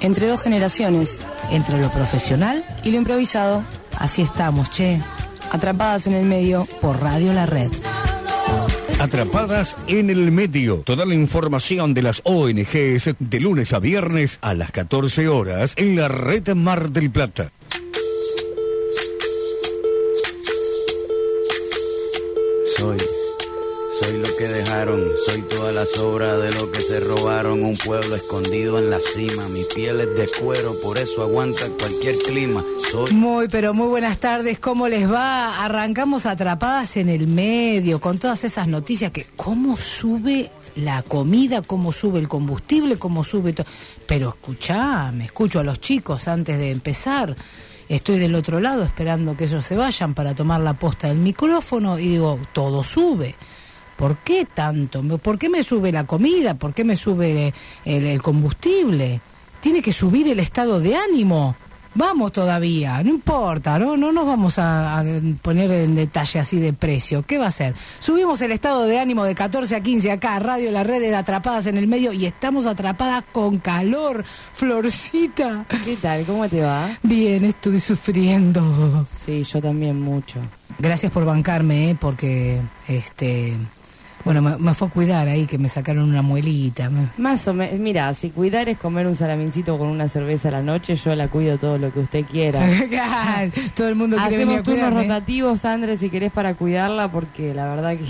Entre dos generaciones. Entre lo profesional y lo improvisado. Así estamos, che. Atrapadas en el medio. Por Radio La Red. Atrapadas en el medio. Toda la información de las ONGs de lunes a viernes a las 14 horas en la red Mar del Plata. Soy soy lo que dejaron, soy toda la sobra de lo que se robaron. Un pueblo escondido en la cima, mi piel es de cuero, por eso aguanta cualquier clima. Muy, pero muy buenas tardes, ¿cómo les va? Arrancamos atrapadas en el medio con todas esas noticias que cómo sube la comida, cómo sube el combustible, cómo sube todo. Pero escuchame, escucho a los chicos antes de empezar. Estoy del otro lado esperando que ellos se vayan para tomar la posta del micrófono y digo, todo sube. ¿Por qué tanto? ¿Por qué me sube la comida? ¿Por qué me sube el, combustible? Tiene que subir el estado de ánimo. Vamos todavía, no importa, no, no nos vamos a, poner en detalle así de precio. ¿Qué va a ser? Subimos el estado de ánimo de 14 a 15 acá, Radio La Red de Atrapadas en el medio y estamos atrapadas con calor. Florcita. ¿Qué tal? ¿Cómo te va? Bien, estoy sufriendo. Sí, yo también mucho. Gracias por bancarme, ¿eh? porque este bueno, me, fue a cuidar ahí, que me sacaron una muelita. Más o menos, mira, si cuidar es comer un salamincito con una cerveza a la noche, yo la cuido todo lo que usted quiera. todo el mundo quiere Hacemos venir a turnos rotativos, Andrés, si querés para cuidarla, porque la verdad que...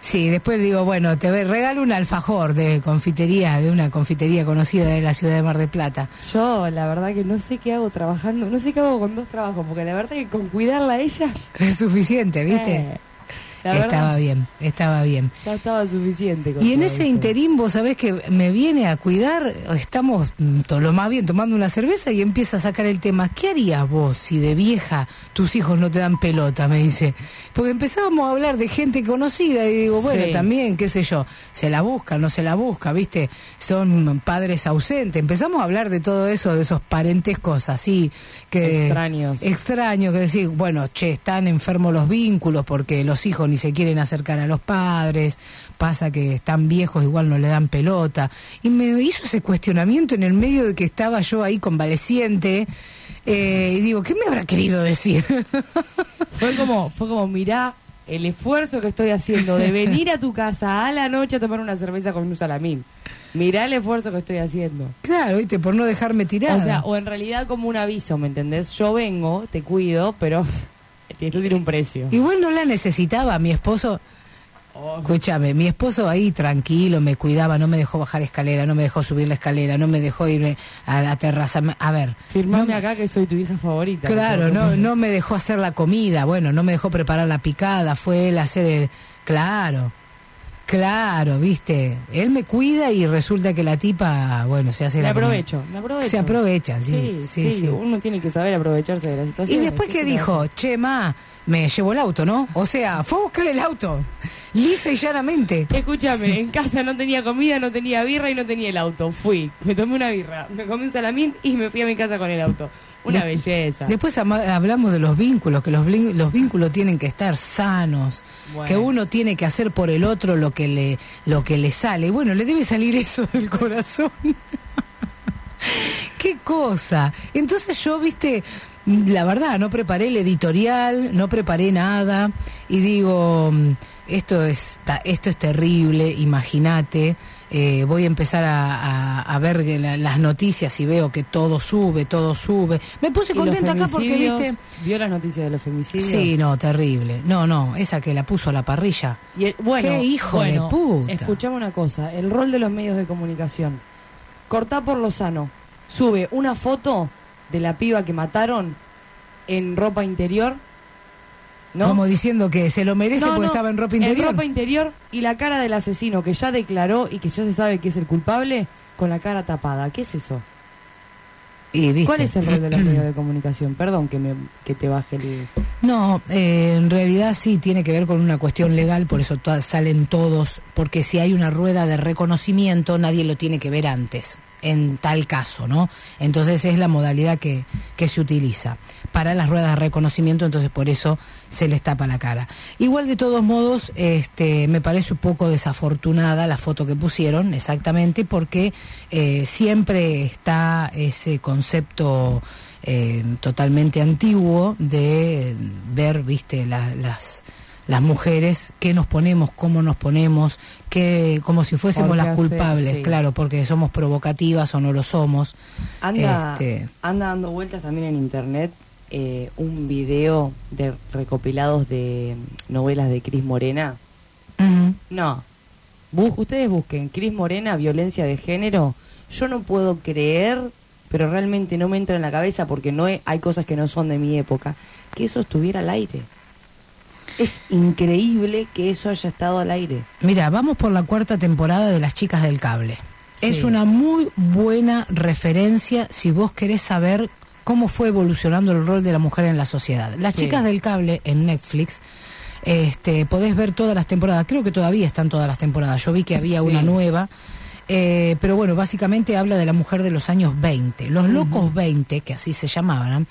Sí, después digo, bueno, te regalo un alfajor de confitería, de una confitería conocida de la ciudad de Mar del Plata. Yo, la verdad que no sé qué hago trabajando, no sé qué hago con dos trabajos, porque la verdad que con cuidarla a ella... Es suficiente, ¿viste? Eh estaba bien, estaba bien. Ya estaba suficiente. y en ese interín, vos sabés que me viene a cuidar, estamos mm, todo lo más bien tomando una cerveza y empieza a sacar el tema. ¿Qué harías vos si de vieja tus hijos no te dan pelota? Me dice. Porque empezábamos a hablar de gente conocida y digo, bueno, también, qué sé yo, se la busca, no se la busca, ¿viste? Son padres ausentes. Empezamos a hablar de todo eso, de esos parentescos así que... Extraños. Extraños, que decir, bueno, che, están enfermos los vínculos porque los hijos y se quieren acercar a los padres, pasa que están viejos, igual no le dan pelota. Y me hizo ese cuestionamiento en el medio de que estaba yo ahí convaleciente. Eh, y digo, ¿qué me habrá querido decir? fue como, fue como, mirá el esfuerzo que estoy haciendo de venir a tu casa a la noche a tomar una cerveza con un salamín. Mirá el esfuerzo que estoy haciendo. Claro, viste, por no dejarme tirar. O sea, o en realidad como un aviso, ¿me entendés? Yo vengo, te cuido, pero esto tiene un precio. Igual no la necesitaba, mi esposo... Oh. Escúchame, mi esposo ahí tranquilo, me cuidaba, no me dejó bajar escalera, no me dejó subir la escalera, no me dejó irme a la terraza. A ver. Firmame acá que soy tu hija favorita. Claro, no, no me dejó hacer la comida, bueno, no me dejó preparar la picada, fue él hacer el... Claro. Claro, viste, él me cuida y resulta que la tipa, bueno, se hace me la aprovecho, me aprovecho. Se aprovecha, sí sí, sí, Uno tiene que saber aprovecharse de la situación. Y después que dijo, che, ma, me llevó el auto, ¿no? O sea, fue a buscar el auto, lisa y llanamente. Escúchame, en casa no tenía comida, no tenía birra y no tenía el auto. Fui, me tomé una birra, me comí un salamín y me fui a mi casa con el auto. Una belleza. Después hablamos de los vínculos, que los, los vínculos tienen que estar sanos, que uno tiene que hacer por el otro lo que le, lo que le sale. Bueno, le debe salir eso del corazón. Qué cosa. Entonces yo, viste, la verdad, no preparé el editorial, no preparé nada y digo, esto es, esto es terrible, imagínate. Eh, voy a empezar a, ver las noticias y veo que todo sube, todo sube. Me puse contenta acá porque, viste... ¿Vio las noticias de los femicidios? Sí, no, terrible. No, no, esa que la puso a la parrilla. Y bueno, ¡Qué hijo de puta! Escuchame una cosa, el rol de los medios de comunicación. Cortá por lo sano. Sube una foto de la piba que mataron en ropa interior como diciendo que se lo merece porque estaba en ropa interior. En ropa interior y la cara del asesino que ya declaró y que ya se sabe que es el culpable con la cara tapada. ¿Qué es eso? Y, ¿Cuál es el rol de los medios de comunicación? Perdón que, me, que te baje el... No, eh, en realidad sí tiene que ver con una cuestión legal, por eso salen todos, porque si hay una rueda de reconocimiento nadie lo tiene que ver antes. en tal caso, ¿no? Entonces es la modalidad que, que se utiliza para las ruedas de reconocimiento, entonces por eso se les tapa la cara. Igual de todos modos, este, me parece un poco desafortunada la foto que pusieron, exactamente, porque eh, siempre está ese concepto eh, totalmente antiguo de ver, viste, la- las las mujeres, qué nos ponemos, cómo nos ponemos, que como si fuésemos las culpables, sí. claro, porque somos provocativas o no lo somos. Anda, Este. anda dando vueltas también en internet eh, un video de recopilados de novelas de Cris Morena. No. Ustedes busquen Cris Morena, violencia de género. Yo no puedo creer, pero realmente no me entra en la cabeza porque no he- hay cosas que no son de mi época, que eso estuviera al aire. Es increíble que eso haya estado al aire. Mira, vamos por la cuarta temporada de Las Chicas del Cable. Sí. Es una muy buena referencia si vos querés saber cómo fue evolucionando el rol de la mujer en la sociedad. Las Sí. Chicas del Cable en Netflix, este, podés ver todas las temporadas. Creo que todavía están todas las temporadas. Yo vi que había Sí. una nueva. Eh, pero bueno, básicamente habla de la mujer de los años 20. Los locos 20, que así se llamaban,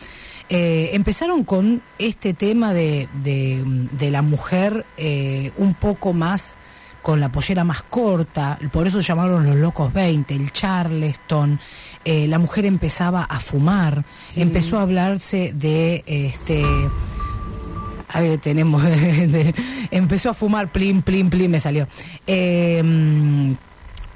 eh, empezaron con este tema de, de, de la mujer eh, un poco más con la pollera más corta, por eso llamaron los locos 20, el charleston, eh, la mujer empezaba a fumar, empezó a hablarse de este Ahí tenemos, empezó a fumar, plim, plim, plim, me salió. Eh, mm,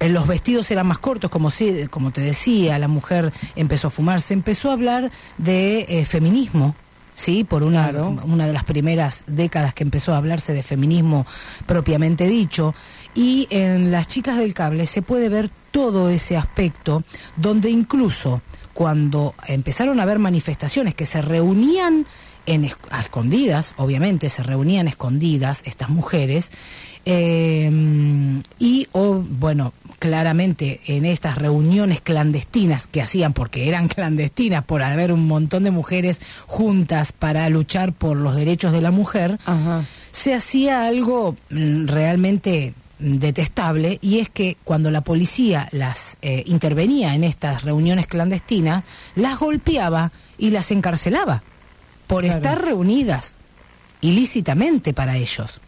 los vestidos eran más cortos, como, si, como te decía, la mujer empezó a fumar, se empezó a hablar de eh, feminismo. Sí, por una, Claro. una de las primeras décadas que empezó a hablarse de feminismo propiamente dicho. Y en Las Chicas del Cable se puede ver todo ese aspecto, donde incluso cuando empezaron a haber manifestaciones que se reunían en a escondidas, obviamente se reunían escondidas estas mujeres, eh, y o, bueno, claramente en estas reuniones clandestinas que hacían, porque eran clandestinas por haber un montón de mujeres juntas para luchar por los derechos de la mujer, Ajá. se hacía algo mm, realmente detestable y es que cuando la policía las eh, intervenía en estas reuniones clandestinas, las golpeaba y las encarcelaba por Claro. estar reunidas ilícitamente para ellos.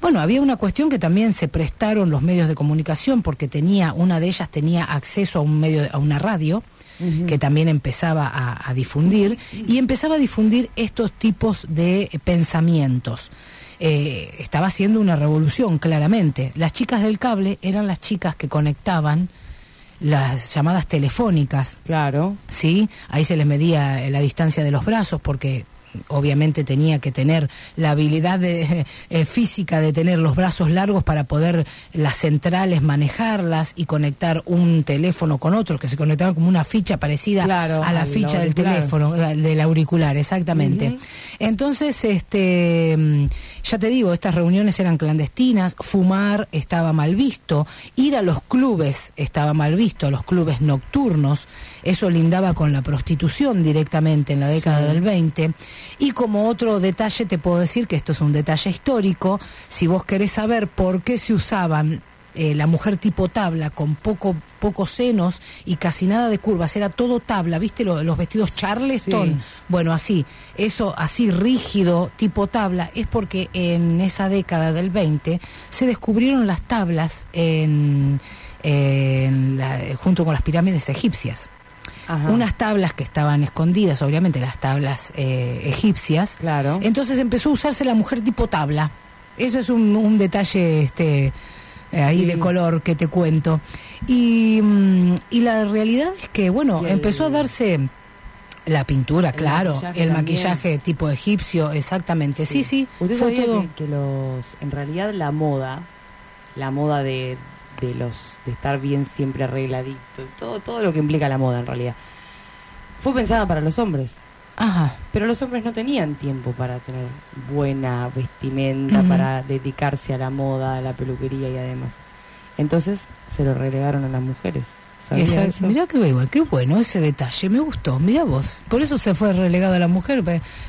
Bueno, había una cuestión que también se prestaron los medios de comunicación porque tenía una de ellas tenía acceso a un medio a una radio que también empezaba a, a difundir y empezaba a difundir estos tipos de pensamientos. Eh, estaba haciendo una revolución, claramente. Las chicas del cable eran las chicas que conectaban las llamadas telefónicas Claro. ¿sí? Ahí se les medía la distancia de los brazos porque obviamente tenía que tener la habilidad de, eh, física de tener los brazos largos para poder las centrales manejarlas y conectar un teléfono con otro, que se conectaban como una ficha parecida Claro, a la ficha del teléfono, eh, del auricular, exactamente. Entonces, este, mm, ya te digo, estas reuniones eran clandestinas, fumar estaba mal visto, ir a los clubes estaba mal visto, a los clubes nocturnos, eso lindaba con la prostitución directamente en la década del 20. Y como otro detalle te puedo decir que esto es un detalle histórico, si vos querés saber por qué se usaban eh, la mujer tipo tabla con poco pocos senos y casi nada de curvas, era todo tabla, ¿viste lo- los vestidos Charleston? Sí. Bueno, así, eso así rígido, tipo tabla, es porque en esa década del 20 se descubrieron las tablas en, en la- junto con las pirámides egipcias. Ajá. Unas tablas que estaban escondidas, obviamente las tablas eh, egipcias. Claro. Entonces empezó a usarse la mujer tipo tabla. Eso es un, un detalle este, eh, ahí Sí. de color que te cuento. Y, mm, y la realidad es que, bueno, el- empezó a darse la pintura, El claro, maquillaje el también. maquillaje tipo egipcio, exactamente. Sí, sí, Usted fue sabía todo. que, que los, en realidad la moda, la moda de, de los, de estar bien siempre arregladito, todo, todo lo que implica la moda en realidad, fue pensada para los hombres. Ajá. Pero los hombres no tenían tiempo para tener buena vestimenta, para dedicarse a la moda, a la peluquería y además. Entonces se lo relegaron a las mujeres. Mirá qué bueno, qué bueno ese detalle, me gustó, mirá vos. Por eso se fue relegado a la mujer,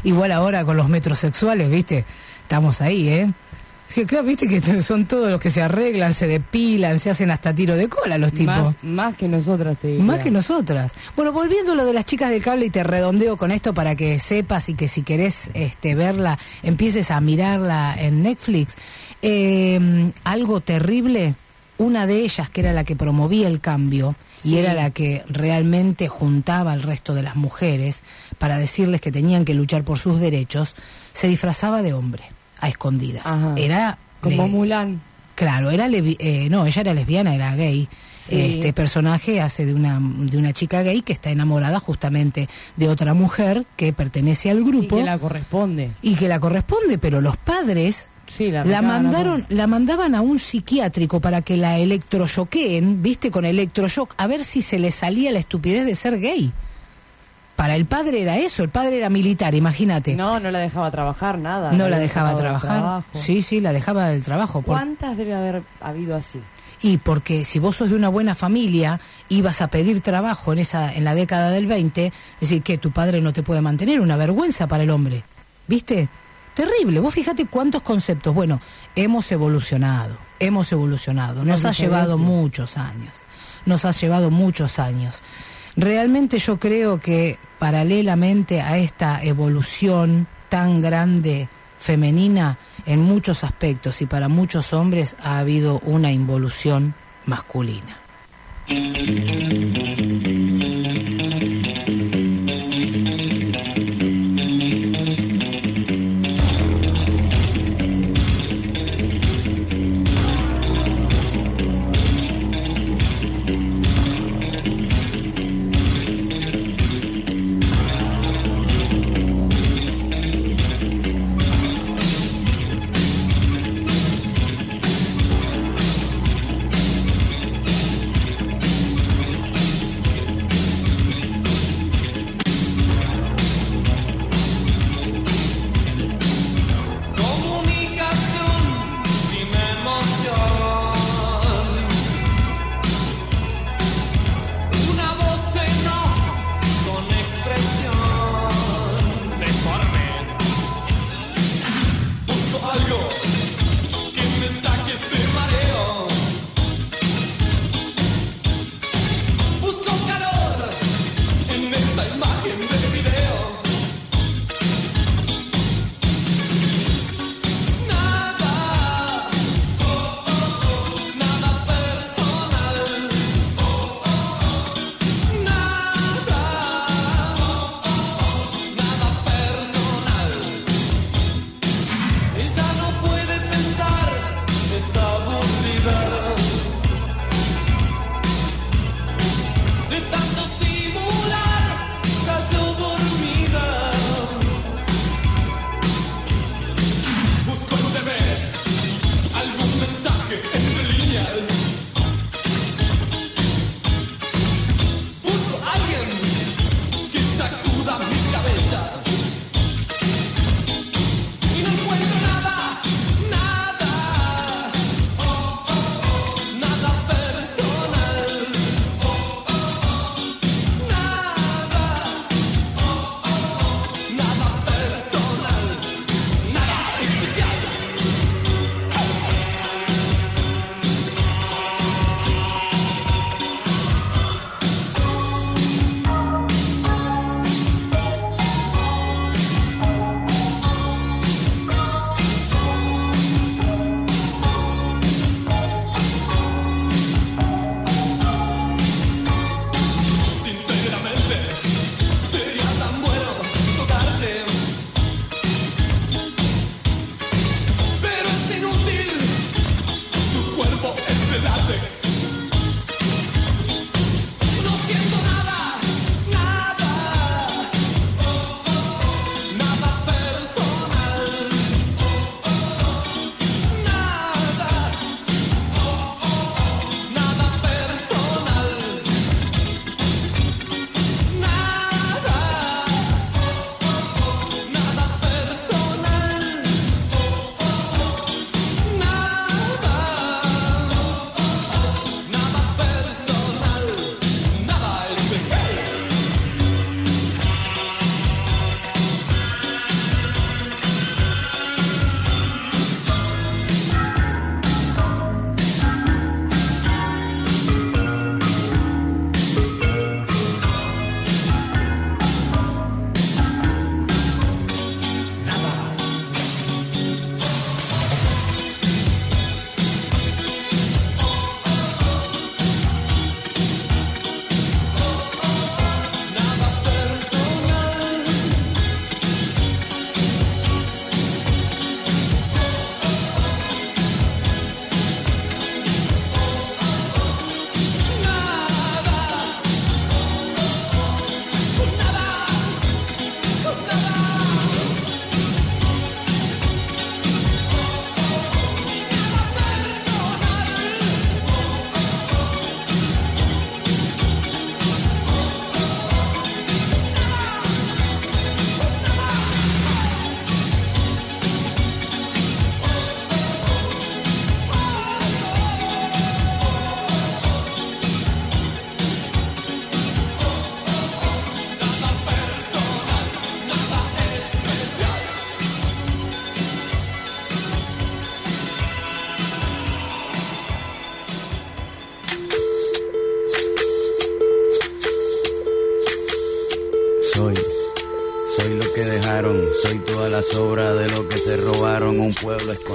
igual ahora con los metrosexuales, ¿viste? Estamos ahí, ¿eh? Sí, claro, viste que son todos los que se arreglan, se depilan, se hacen hasta tiro de cola los tipos. Más, más que nosotras, te diría. Más que nosotras. Bueno, volviendo a lo de las chicas del cable y te redondeo con esto para que sepas y que si querés este, verla, empieces a mirarla en Netflix. Eh, algo terrible, una de ellas que era la que promovía el cambio y era la que realmente juntaba al resto de las mujeres para decirles que tenían que luchar por sus derechos, se disfrazaba de hombre a escondidas. Ajá. Era Como le- Mulan. Claro, era levi- eh, no, ella era lesbiana, era gay. Sí. Este personaje hace de una de una chica gay que está enamorada justamente de otra mujer que pertenece al Y grupo que la corresponde. y que la corresponde, pero los padres Sí, la, la mandaron, la mandaban a un psiquiátrico para que la electroshoqueen, viste, con electroshock, a ver si se le salía la estupidez de ser gay. Para el padre era eso, el padre era militar, imagínate. No, no la dejaba trabajar, nada. No la dejaba trabajar. Sí, sí, la dejaba del trabajo. por- ¿Cuántas debe haber habido así? Y porque si vos sos de una buena familia, ibas a pedir trabajo en esa en la década del 20, decir que tu padre no te puede mantener, una vergüenza para el hombre. ¿Viste? Terrible. Vos fíjate cuántos conceptos. Bueno, hemos evolucionado, hemos evolucionado. Nos ha llevado muchos años. Nos ha llevado muchos años. Realmente yo creo que paralelamente a esta evolución tan grande femenina en muchos aspectos y para muchos hombres ha habido una involución masculina.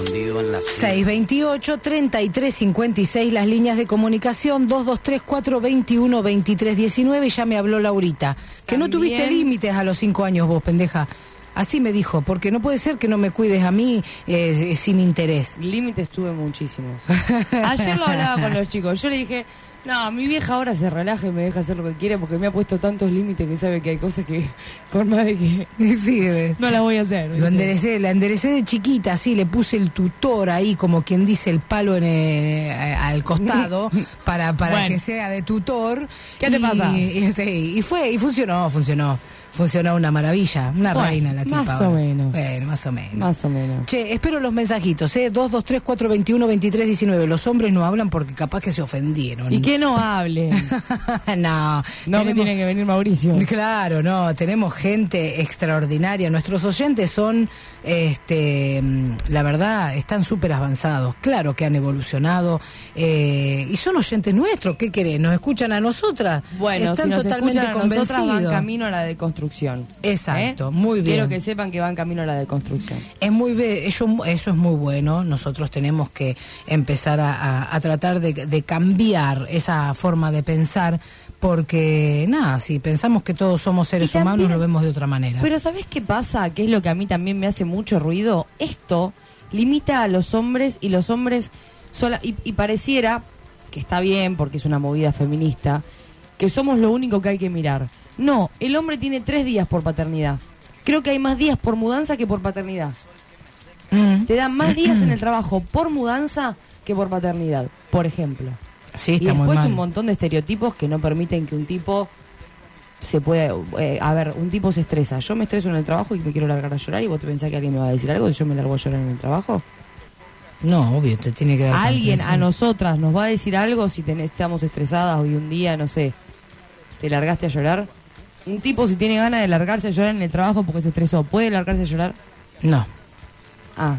Escondido en la cima. 628-3356, las líneas de comunicación 223-421-2319 y ya me habló Laurita. Que no tuviste límites a los cinco años vos, pendeja. Así me dijo, porque no puede ser que no me cuides a mí eh, sin interés. Límites tuve muchísimos. Ayer lo hablaba con los chicos. Yo le dije, no, mi vieja ahora se relaja y me deja hacer lo que quiere porque me ha puesto tantos límites que sabe que hay cosas que, por más de que Sí, no las voy a hacer. Lo enderecé, la enderecé de chiquita, sí, le puse el tutor ahí, como quien dice, el palo en el- eh, al costado, para, para Bueno. que sea de tutor. ¿Qué te pasa? Y, sí, y fue, y funcionó, funcionó. Funcionó una maravilla, una Bueno, reina la tipa. más o menos. Bueno, más o menos. Más o menos. Che, espero los mensajitos, ¿eh? 223-421-2319. Los hombres no hablan porque capaz que se ofendieron. Y que no hablen. no. No me tiene que venir Mauricio. Claro, no, tenemos gente extraordinaria. Nuestros oyentes son, este, la verdad, están súper avanzados. Claro que han evolucionado eh, y son oyentes nuestros. ¿Qué querés? ¿Nos escuchan a nosotras? Bueno, están si nos totalmente nosotras, van convencidos. camino a la deconstrucción. Exacto, ¿Eh? muy bien. Quiero que sepan que van camino a la deconstrucción. Es muy eso, eso es muy bueno. Nosotros tenemos que empezar a, a- a tratar de, de cambiar esa forma de pensar, porque nada, si pensamos que todos somos seres también- humanos, lo vemos de otra manera. Pero ¿sabes qué pasa? Que es lo que a mí también me hace mucho ruido. Esto limita a los hombres y los hombres sola y, y pareciera que está bien porque es una movida feminista que somos lo único que hay que mirar. No, el hombre tiene tres días por paternidad. Creo que hay más días por mudanza que por paternidad. Mm. Te dan más días en el trabajo por mudanza que por paternidad, por ejemplo. Sí, y muy después mal. un montón de estereotipos que no permiten que un tipo se pueda... eh, a ver, un tipo se estresa. Yo me estreso en el trabajo y me quiero largar a llorar y vos te pensás que alguien me va a decir algo si yo me largo a llorar en el trabajo. No, obvio, te tiene que dar Alguien a nosotras nos va a decir algo si ten- estamos estresadas hoy un día, no sé, te largaste a llorar. Un tipo si tiene ganas de largarse a llorar en el trabajo porque se estresó, ¿puede largarse a llorar? No. Ah,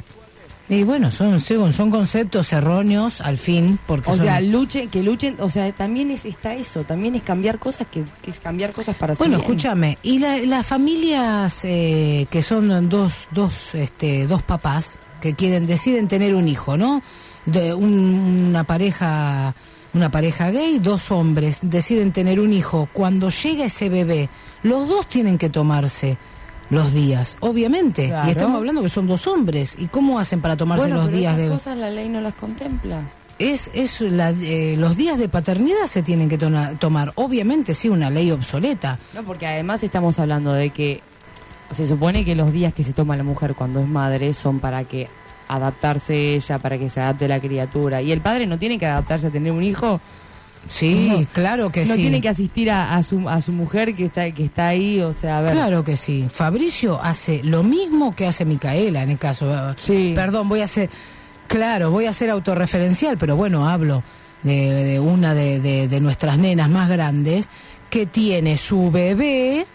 Y bueno, son, son son conceptos erróneos al fin, porque o son- sea, luchen, que luchen, o sea, también es, está eso, también es cambiar cosas, que, que es cambiar cosas para Bueno, escúchame, y la- las familias eh, que son dos, dos, este, dos papás que quieren, deciden tener un hijo, ¿no? De un- una pareja, una pareja gay, dos hombres deciden tener un hijo. Cuando llega ese bebé, los dos tienen que tomarse los días, obviamente. Claro. Y estamos hablando que son dos hombres. ¿Y cómo hacen para tomarse Bueno, los pero días esas de cosas la ley no las contempla. es, es la- eh, los días de paternidad se tienen que tona- tomar. Obviamente, sí, una ley obsoleta. No, porque además estamos hablando de que se supone que los días que se toma la mujer cuando es madre son para que adaptarse ella, para que se adapte la criatura. Y el padre no tiene que adaptarse a tener un hijo, Sí, No. claro que no sí. tiene que asistir a, a su, a su mujer que está, que está ahí, o sea, a ver. Claro que sí. Fabricio hace lo mismo que hace Micaela en el caso. Sí. Perdón, voy a hacer. Claro, voy a ser autorreferencial, pero bueno, hablo de, de una de, de- de nuestras nenas más grandes que tiene su bebé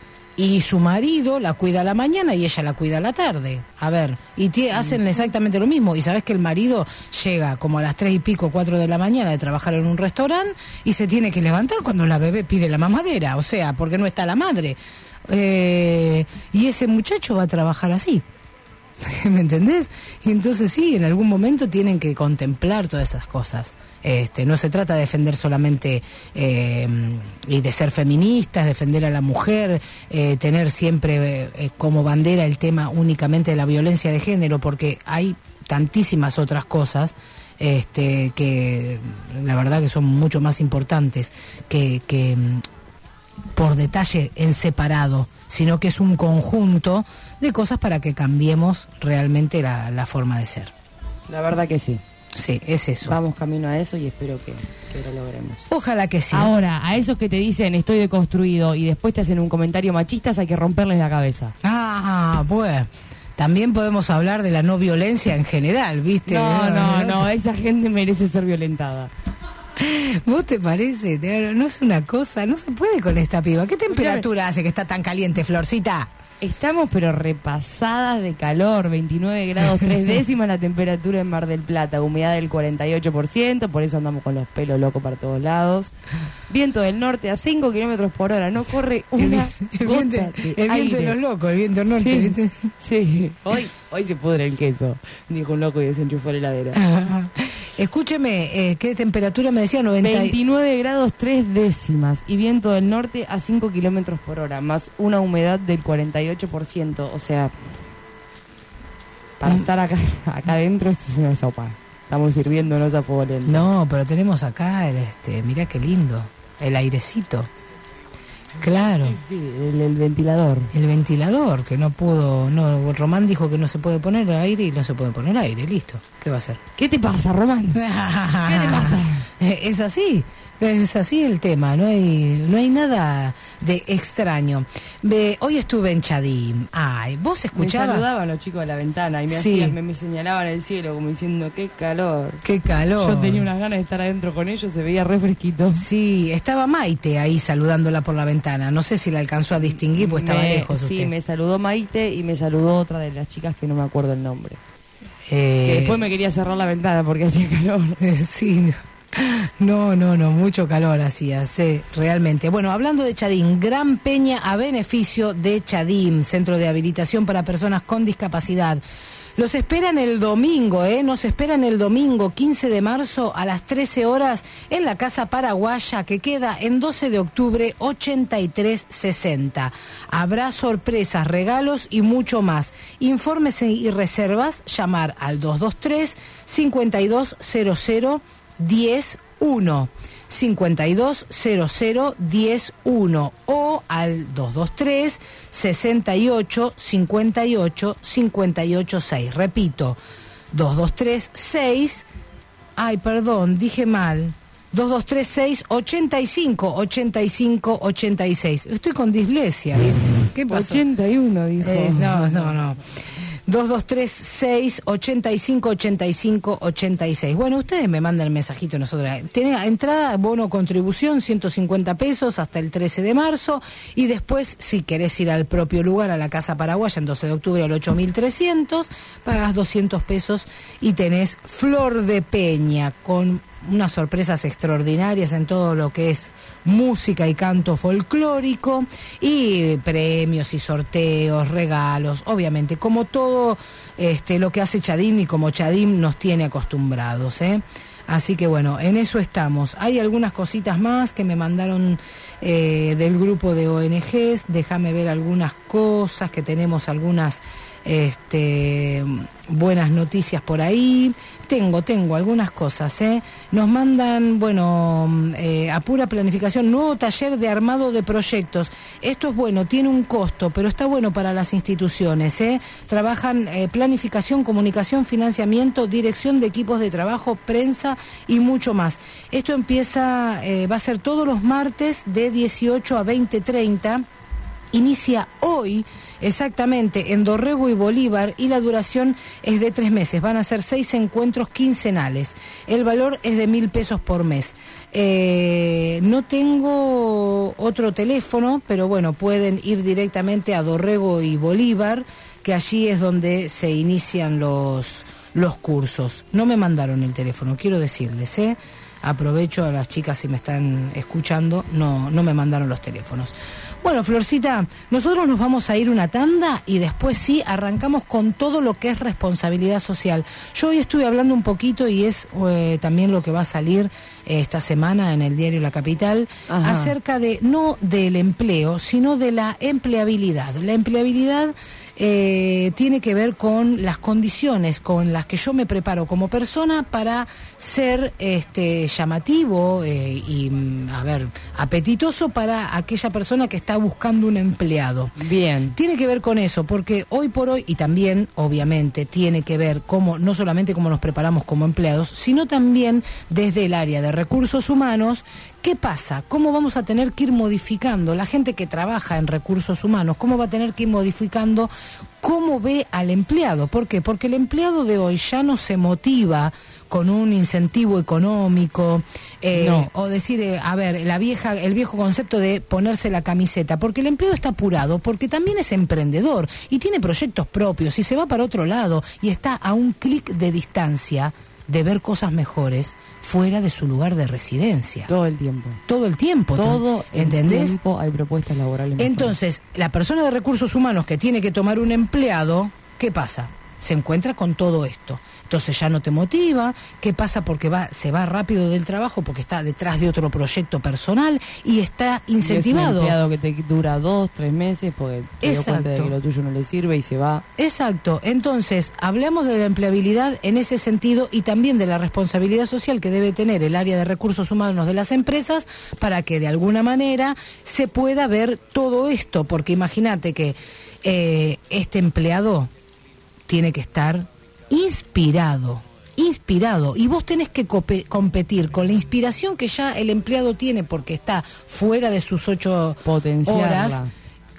y su marido la cuida a la mañana y ella la cuida a la tarde. A ver, y tie- hacen exactamente lo mismo. Y sabes que el marido llega como a las tres y pico, cuatro de la mañana de trabajar en un restaurante y se tiene que levantar cuando la bebé pide la mamadera, o sea, porque no está la madre. Eh, y ese muchacho va a trabajar así. ¿Me entendés? Y entonces sí, en algún momento tienen que contemplar todas esas cosas. Este, no se trata de defender solamente eh, y de ser feministas, defender a la mujer, eh, tener siempre eh, como bandera el tema únicamente de la violencia de género, porque hay tantísimas otras cosas este, que la verdad que son mucho más importantes que, que mm, por detalle en separado, sino que es un conjunto de cosas para que cambiemos realmente la, la forma de ser. La verdad que sí. Sí, es eso. Vamos camino a eso y espero que, que lo logremos. Ojalá que sí. Ahora, a esos que te dicen estoy deconstruido y después te hacen un comentario machistas, hay que romperles la cabeza. Ah, pues. También podemos hablar de la no violencia en general, ¿viste? No, no, no, esa gente merece ser violentada. ¿Vos te parece? No es una cosa, no se puede con esta piba. ¿Qué temperatura hace que está tan caliente, Florcita? Estamos pero repasadas de calor, 29 grados 3 décimas la temperatura en Mar del Plata, humedad del 48%, por eso andamos con los pelos locos para todos lados. Viento del norte a 5 kilómetros por hora. No corre El, una el viento, gota el de viento de los locos, el viento norte, Sí, ¿viste? sí. Hoy, hoy se pudre el queso, dijo un loco y desenchufó la heladera. Ajá. Escúcheme, eh, ¿qué temperatura me decía? 90 y- 29 grados 3 décimas y viento del norte a 5 kilómetros por hora, más una humedad del 48%. O sea, para estar acá, acá adentro, esto es una sopa. Estamos sirviéndonos a fuego lento. No, pero tenemos acá, el, este, mirá qué lindo, el airecito. Claro, Sí, sí, el, el ventilador. el ventilador, que no pudo, no, Román dijo que no se puede poner aire y no se puede poner aire, listo. ¿Qué va a hacer? ¿Qué te pasa, Román? ¿Qué te pasa? Es así, es así el tema, no hay, no hay nada de extraño. Ve, hoy estuve en Chadim. Ay, ¿vos Me escuchabas? saludaban los chicos de la ventana y me, Sí. hacían- me, me señalaban el cielo como diciendo, qué calor. Qué calor. Yo tenía unas ganas de estar adentro con ellos, se veía re fresquito. Sí, estaba Maite ahí saludándola por la ventana. No sé si la alcanzó a distinguir, porque estaba Me- lejos Sí, usted. me saludó Maite y me saludó otra de las chicas que no me acuerdo el nombre. Eh, Que después me quería cerrar la ventana porque hacía calor. Sí, no. No, no, no, mucho calor hacía, sí, realmente. Bueno, hablando de Chadim, gran peña a beneficio de Chadim, Centro de Habilitación para Personas con Discapacidad. Los esperan el domingo, ¿eh? Nos esperan el domingo 15 de marzo a las 13 horas en la Casa Paraguaya que queda en 12 de octubre 8360. Habrá sorpresas, regalos y mucho más. Informes y reservas, llamar al 223 5200 101 5200 101 o al 223 68 58 58 6. Repito, 223 6 Ay, perdón, dije mal. 2236 85 85 86. Estoy con dislexia, ¿viste? ¿Qué pasó? 81, dijo. Eh, no, no, no. 2236 85 85 86. Bueno, ustedes me mandan el mensajito nosotros. Tiene entrada, bono contribución, 150 pesos hasta el 13 de marzo. Y después, si querés ir al propio lugar, a la Casa Paraguaya, en 12 de octubre al 8300, pagas 200 pesos y tenés Flor de Peña con unas sorpresas extraordinarias en todo lo que es música y canto folclórico y premios y sorteos, regalos, obviamente, como todo este, lo que hace Chadim y como Chadim nos tiene acostumbrados. ¿eh? Así que bueno, en eso estamos. Hay algunas cositas más que me mandaron eh, del grupo de ONGs, déjame ver algunas cosas, que tenemos algunas este, buenas noticias por ahí. Tengo, tengo algunas cosas. ¿eh? Nos mandan, bueno, eh, a pura planificación, nuevo taller de armado de proyectos. Esto es bueno, tiene un costo, pero está bueno para las instituciones. ¿eh? Trabajan eh, planificación, comunicación, financiamiento, dirección de equipos de trabajo, prensa y mucho más. Esto empieza, va a ser todos los martes de 18 a 20.30 inicia hoy exactamente en Dorrego y Bolívar y la duración es de tres meses. Van a ser seis encuentros quincenales. El valor es de mil pesos por mes. Eh, no tengo otro teléfono, pero bueno, pueden ir directamente a Dorrego y Bolívar, que allí es donde se inician los, los cursos. No me mandaron el teléfono, quiero decirles, ¿eh? Aprovecho a las chicas si me están escuchando, no, no me mandaron los teléfonos. Bueno, Florcita, nosotros nos vamos a ir una tanda y después sí arrancamos con todo lo que es responsabilidad social. Yo hoy estuve hablando un poquito y es eh, también lo que va a salir eh, esta semana en el diario La Capital Ajá. acerca de no del empleo, sino de la empleabilidad. La empleabilidad eh, tiene que ver con las condiciones con las que yo me preparo como persona para ser este llamativo eh, y mm, a ver apetitoso para aquella persona que está buscando un empleado. Bien. Tiene que ver con eso, porque hoy por hoy, y también, obviamente, tiene que ver cómo, no solamente cómo nos preparamos como empleados, sino también desde el área de recursos humanos, ¿qué pasa? ¿Cómo vamos a tener que ir modificando la gente que trabaja en recursos humanos? ¿Cómo va a tener que ir modificando cómo ve al empleado? ¿Por qué? Porque el empleado de hoy ya no se motiva con un incentivo económico eh, No. o decir eh, a ver la vieja el viejo concepto de ponerse la camiseta porque el empleo está apurado porque también es emprendedor y tiene proyectos propios y se va para otro lado y está a un clic de distancia de ver cosas mejores fuera de su lugar de residencia. Todo el tiempo. Todo el tiempo. Todo el ¿entendés? tiempo hay propuestas laborales. mejores. Entonces, la persona de recursos humanos que tiene que tomar un empleado, ¿qué pasa? Se encuentra con todo esto. Entonces ya no te motiva. ¿Qué pasa? Porque va, se va rápido del trabajo porque está detrás de otro proyecto personal y está Y es un incentivado. que te dura dos, tres meses porque dio cuenta de Exacto. que lo tuyo no le sirve y se va. Exacto. Entonces, hablamos de la empleabilidad en ese sentido y también de la responsabilidad social que debe tener el área de recursos humanos de las empresas para que de alguna manera se pueda ver todo esto. Porque imagínate que eh, este empleado tiene que estar inspirado. Inspirado. Y vos tenés que competir con la inspiración que ya el empleado tiene porque está fuera de sus ocho Potenciarla. horas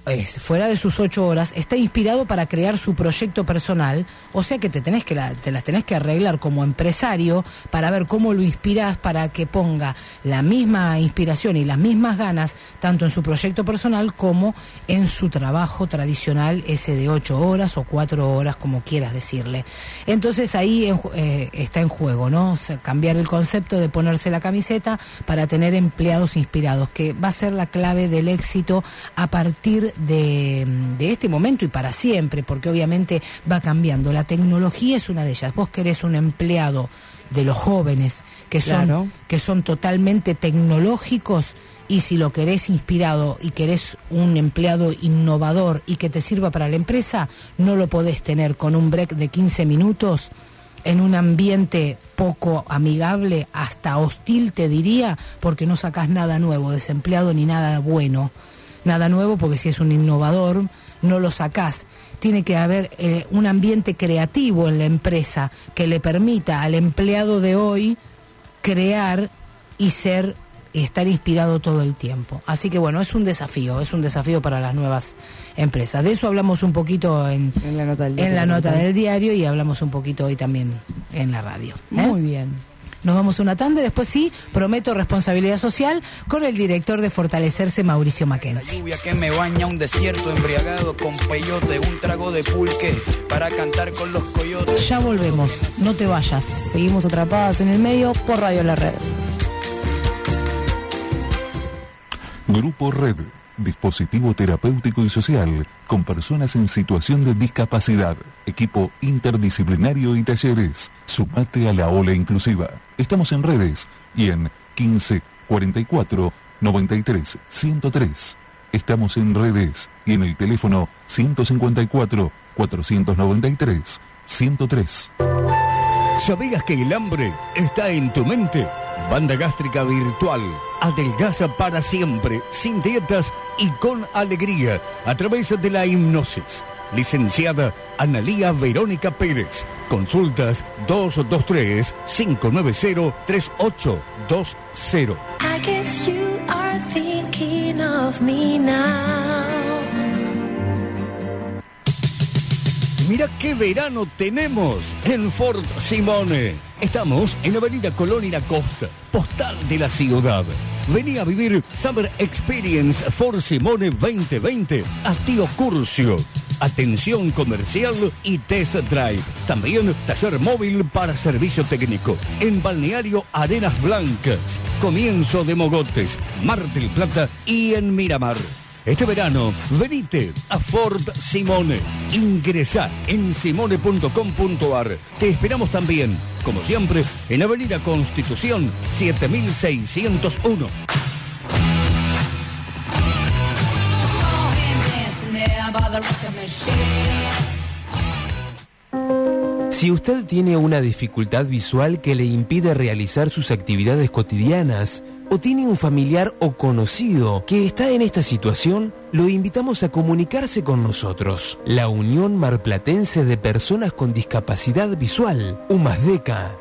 es, fuera de sus ocho horas, está inspirado para crear su proyecto personal, o sea que te tenés que la- te las tenés que arreglar como empresario para ver cómo lo inspirás para que ponga la misma inspiración y las mismas ganas tanto en su proyecto personal como en su trabajo tradicional, ese de ocho horas o cuatro horas, como quieras decirle. Entonces ahí eh, está en juego, ¿no? Cambiar el concepto de ponerse la camiseta para tener empleados inspirados, que va a ser la clave del éxito a partir de, de este momento y para siempre, porque obviamente va cambiando. La tecnología es una de ellas. Vos querés un empleado de los jóvenes que son, Claro. que son totalmente tecnológicos y si lo querés inspirado y querés un empleado innovador y que te sirva para la empresa, no lo podés tener con un break de 15 minutos en un ambiente poco amigable, hasta hostil te diría, porque no sacás nada nuevo, desempleado ni nada bueno. Nada nuevo porque si es un innovador, no lo sacás. Tiene que haber eh, un ambiente creativo en la empresa que le permita al empleado de hoy crear y ser y estar inspirado todo el tiempo. Así que bueno, es un desafío, es un desafío para las nuevas empresas. De eso hablamos un poquito en, En la nota del en la diario. nota del diario y hablamos un poquito hoy también en la radio. ¿eh? Muy bien. Nos vamos a una tanda y después sí, prometo responsabilidad social con el director de Fortalecerse, Mauricio La Mackenzie. lluvia que me baña, un desierto embriagado con peyote, un trago de pulque para cantar con los coyotes. Ya volvemos, no te vayas. Seguimos atrapadas en el medio por Radio La Red. Grupo Red, dispositivo terapéutico y social con personas en situación de discapacidad, equipo interdisciplinario y talleres. Sumate a la ola inclusiva. Estamos en redes y en 15 44 93 103. Estamos en redes y en el teléfono 154 493 103. ¿Sabías que el hambre está en tu mente? Banda gástrica virtual. Adelgaza para siempre, sin dietas y con alegría, a través de la hipnosis. Licenciada Analía Verónica Pérez. Consultas 223-590-3820. I guess you are thinking of me now. Mira qué verano tenemos en Fort Simone. Estamos en Avenida Colón y la Costa, postal de la ciudad. Vení a vivir Summer Experience Fort Simone 2020 a Tío Curcio. Atención comercial y test drive. También taller móvil para servicio técnico. En Balneario Arenas Blancas. Comienzo de Mogotes, Mar del Plata y en Miramar. Este verano, venite a Fort Simone. Ingresá en simone.com.ar. Te esperamos también, como siempre, en Avenida Constitución 7601. Si usted tiene una dificultad visual que le impide realizar sus actividades cotidianas, o tiene un familiar o conocido que está en esta situación, lo invitamos a comunicarse con nosotros. La Unión Marplatense de Personas con Discapacidad Visual, UMASDECA.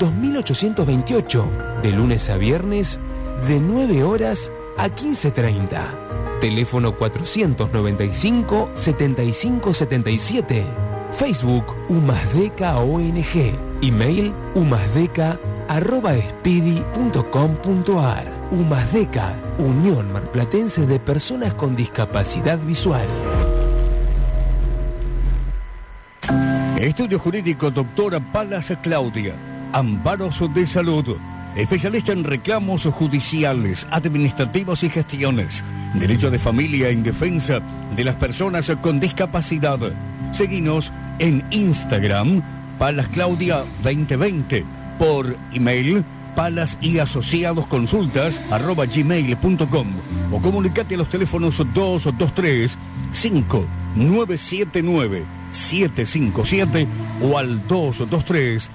2828, de lunes a viernes, de 9 horas a 15.30. Teléfono 495-7577. Facebook Humasdeca ONG. Email humasdeca.com.ar. Humasdeca, Unión Marplatense de Personas con Discapacidad Visual. Estudio Jurídico Doctora Palas Claudia. Amparos de Salud. Especialista en reclamos judiciales, administrativos y gestiones. Derecho de familia en defensa de las personas con discapacidad. Seguinos en Instagram, Palas Claudia 2020. Por email, palas y asociados consultas arroba gmail.com o comunicate a los teléfonos 223 5979 757 o al 223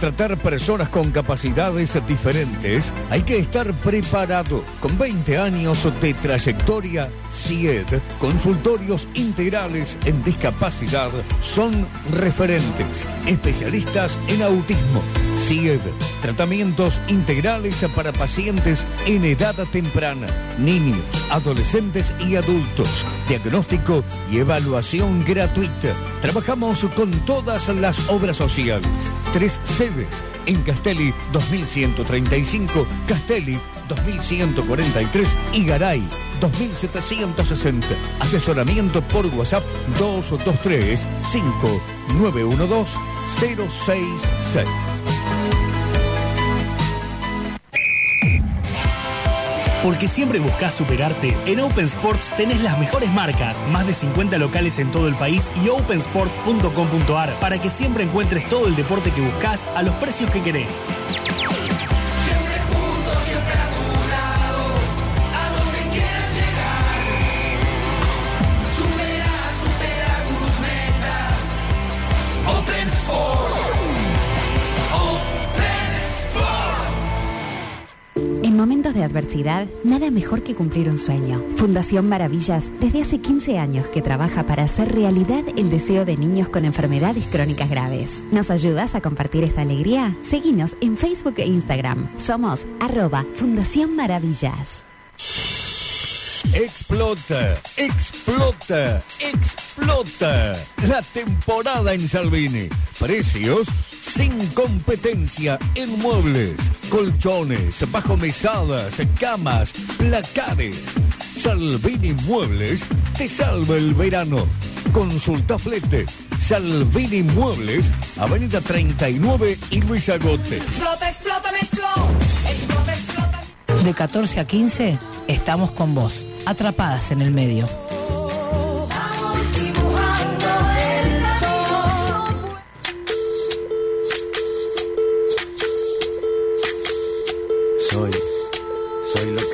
Tratar personas con capacidades diferentes hay que estar preparado. Con 20 años de trayectoria, CIED, consultorios integrales en discapacidad, son referentes, especialistas en autismo. CIED, tratamientos integrales para pacientes en edad temprana, niños, adolescentes y adultos, diagnóstico y evaluación gratuita. Trabajamos con todas las obras sociales. Tres sedes en Castelli 2135, Castelli 2143 y Garay 2760. Asesoramiento por WhatsApp 223 5912 066. Porque siempre buscas superarte, en Open Sports tenés las mejores marcas, más de 50 locales en todo el país y opensports.com.ar para que siempre encuentres todo el deporte que buscas a los precios que querés. De adversidad, nada mejor que cumplir un sueño. Fundación Maravillas, desde hace 15 años que trabaja para hacer realidad el deseo de niños con enfermedades crónicas graves. ¿Nos ayudas a compartir esta alegría? Seguinos en Facebook e Instagram. Somos arroba Fundación Maravillas. Explota, explota, explota. La temporada en Salvini. Precios sin competencia en muebles, colchones, bajo mesadas, camas, placares. Salvini Muebles te salva el verano. Consulta flete. Salvini Muebles, Avenida 39 y Luis Agote. Explota, explota, me explota. Explota, explota. De 14 a 15 estamos con vos, atrapadas en el medio.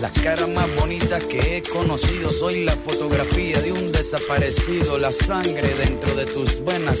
Las caras más bonitas que he conocido, soy la fotografía de un desaparecido, la sangre dentro de tus venas.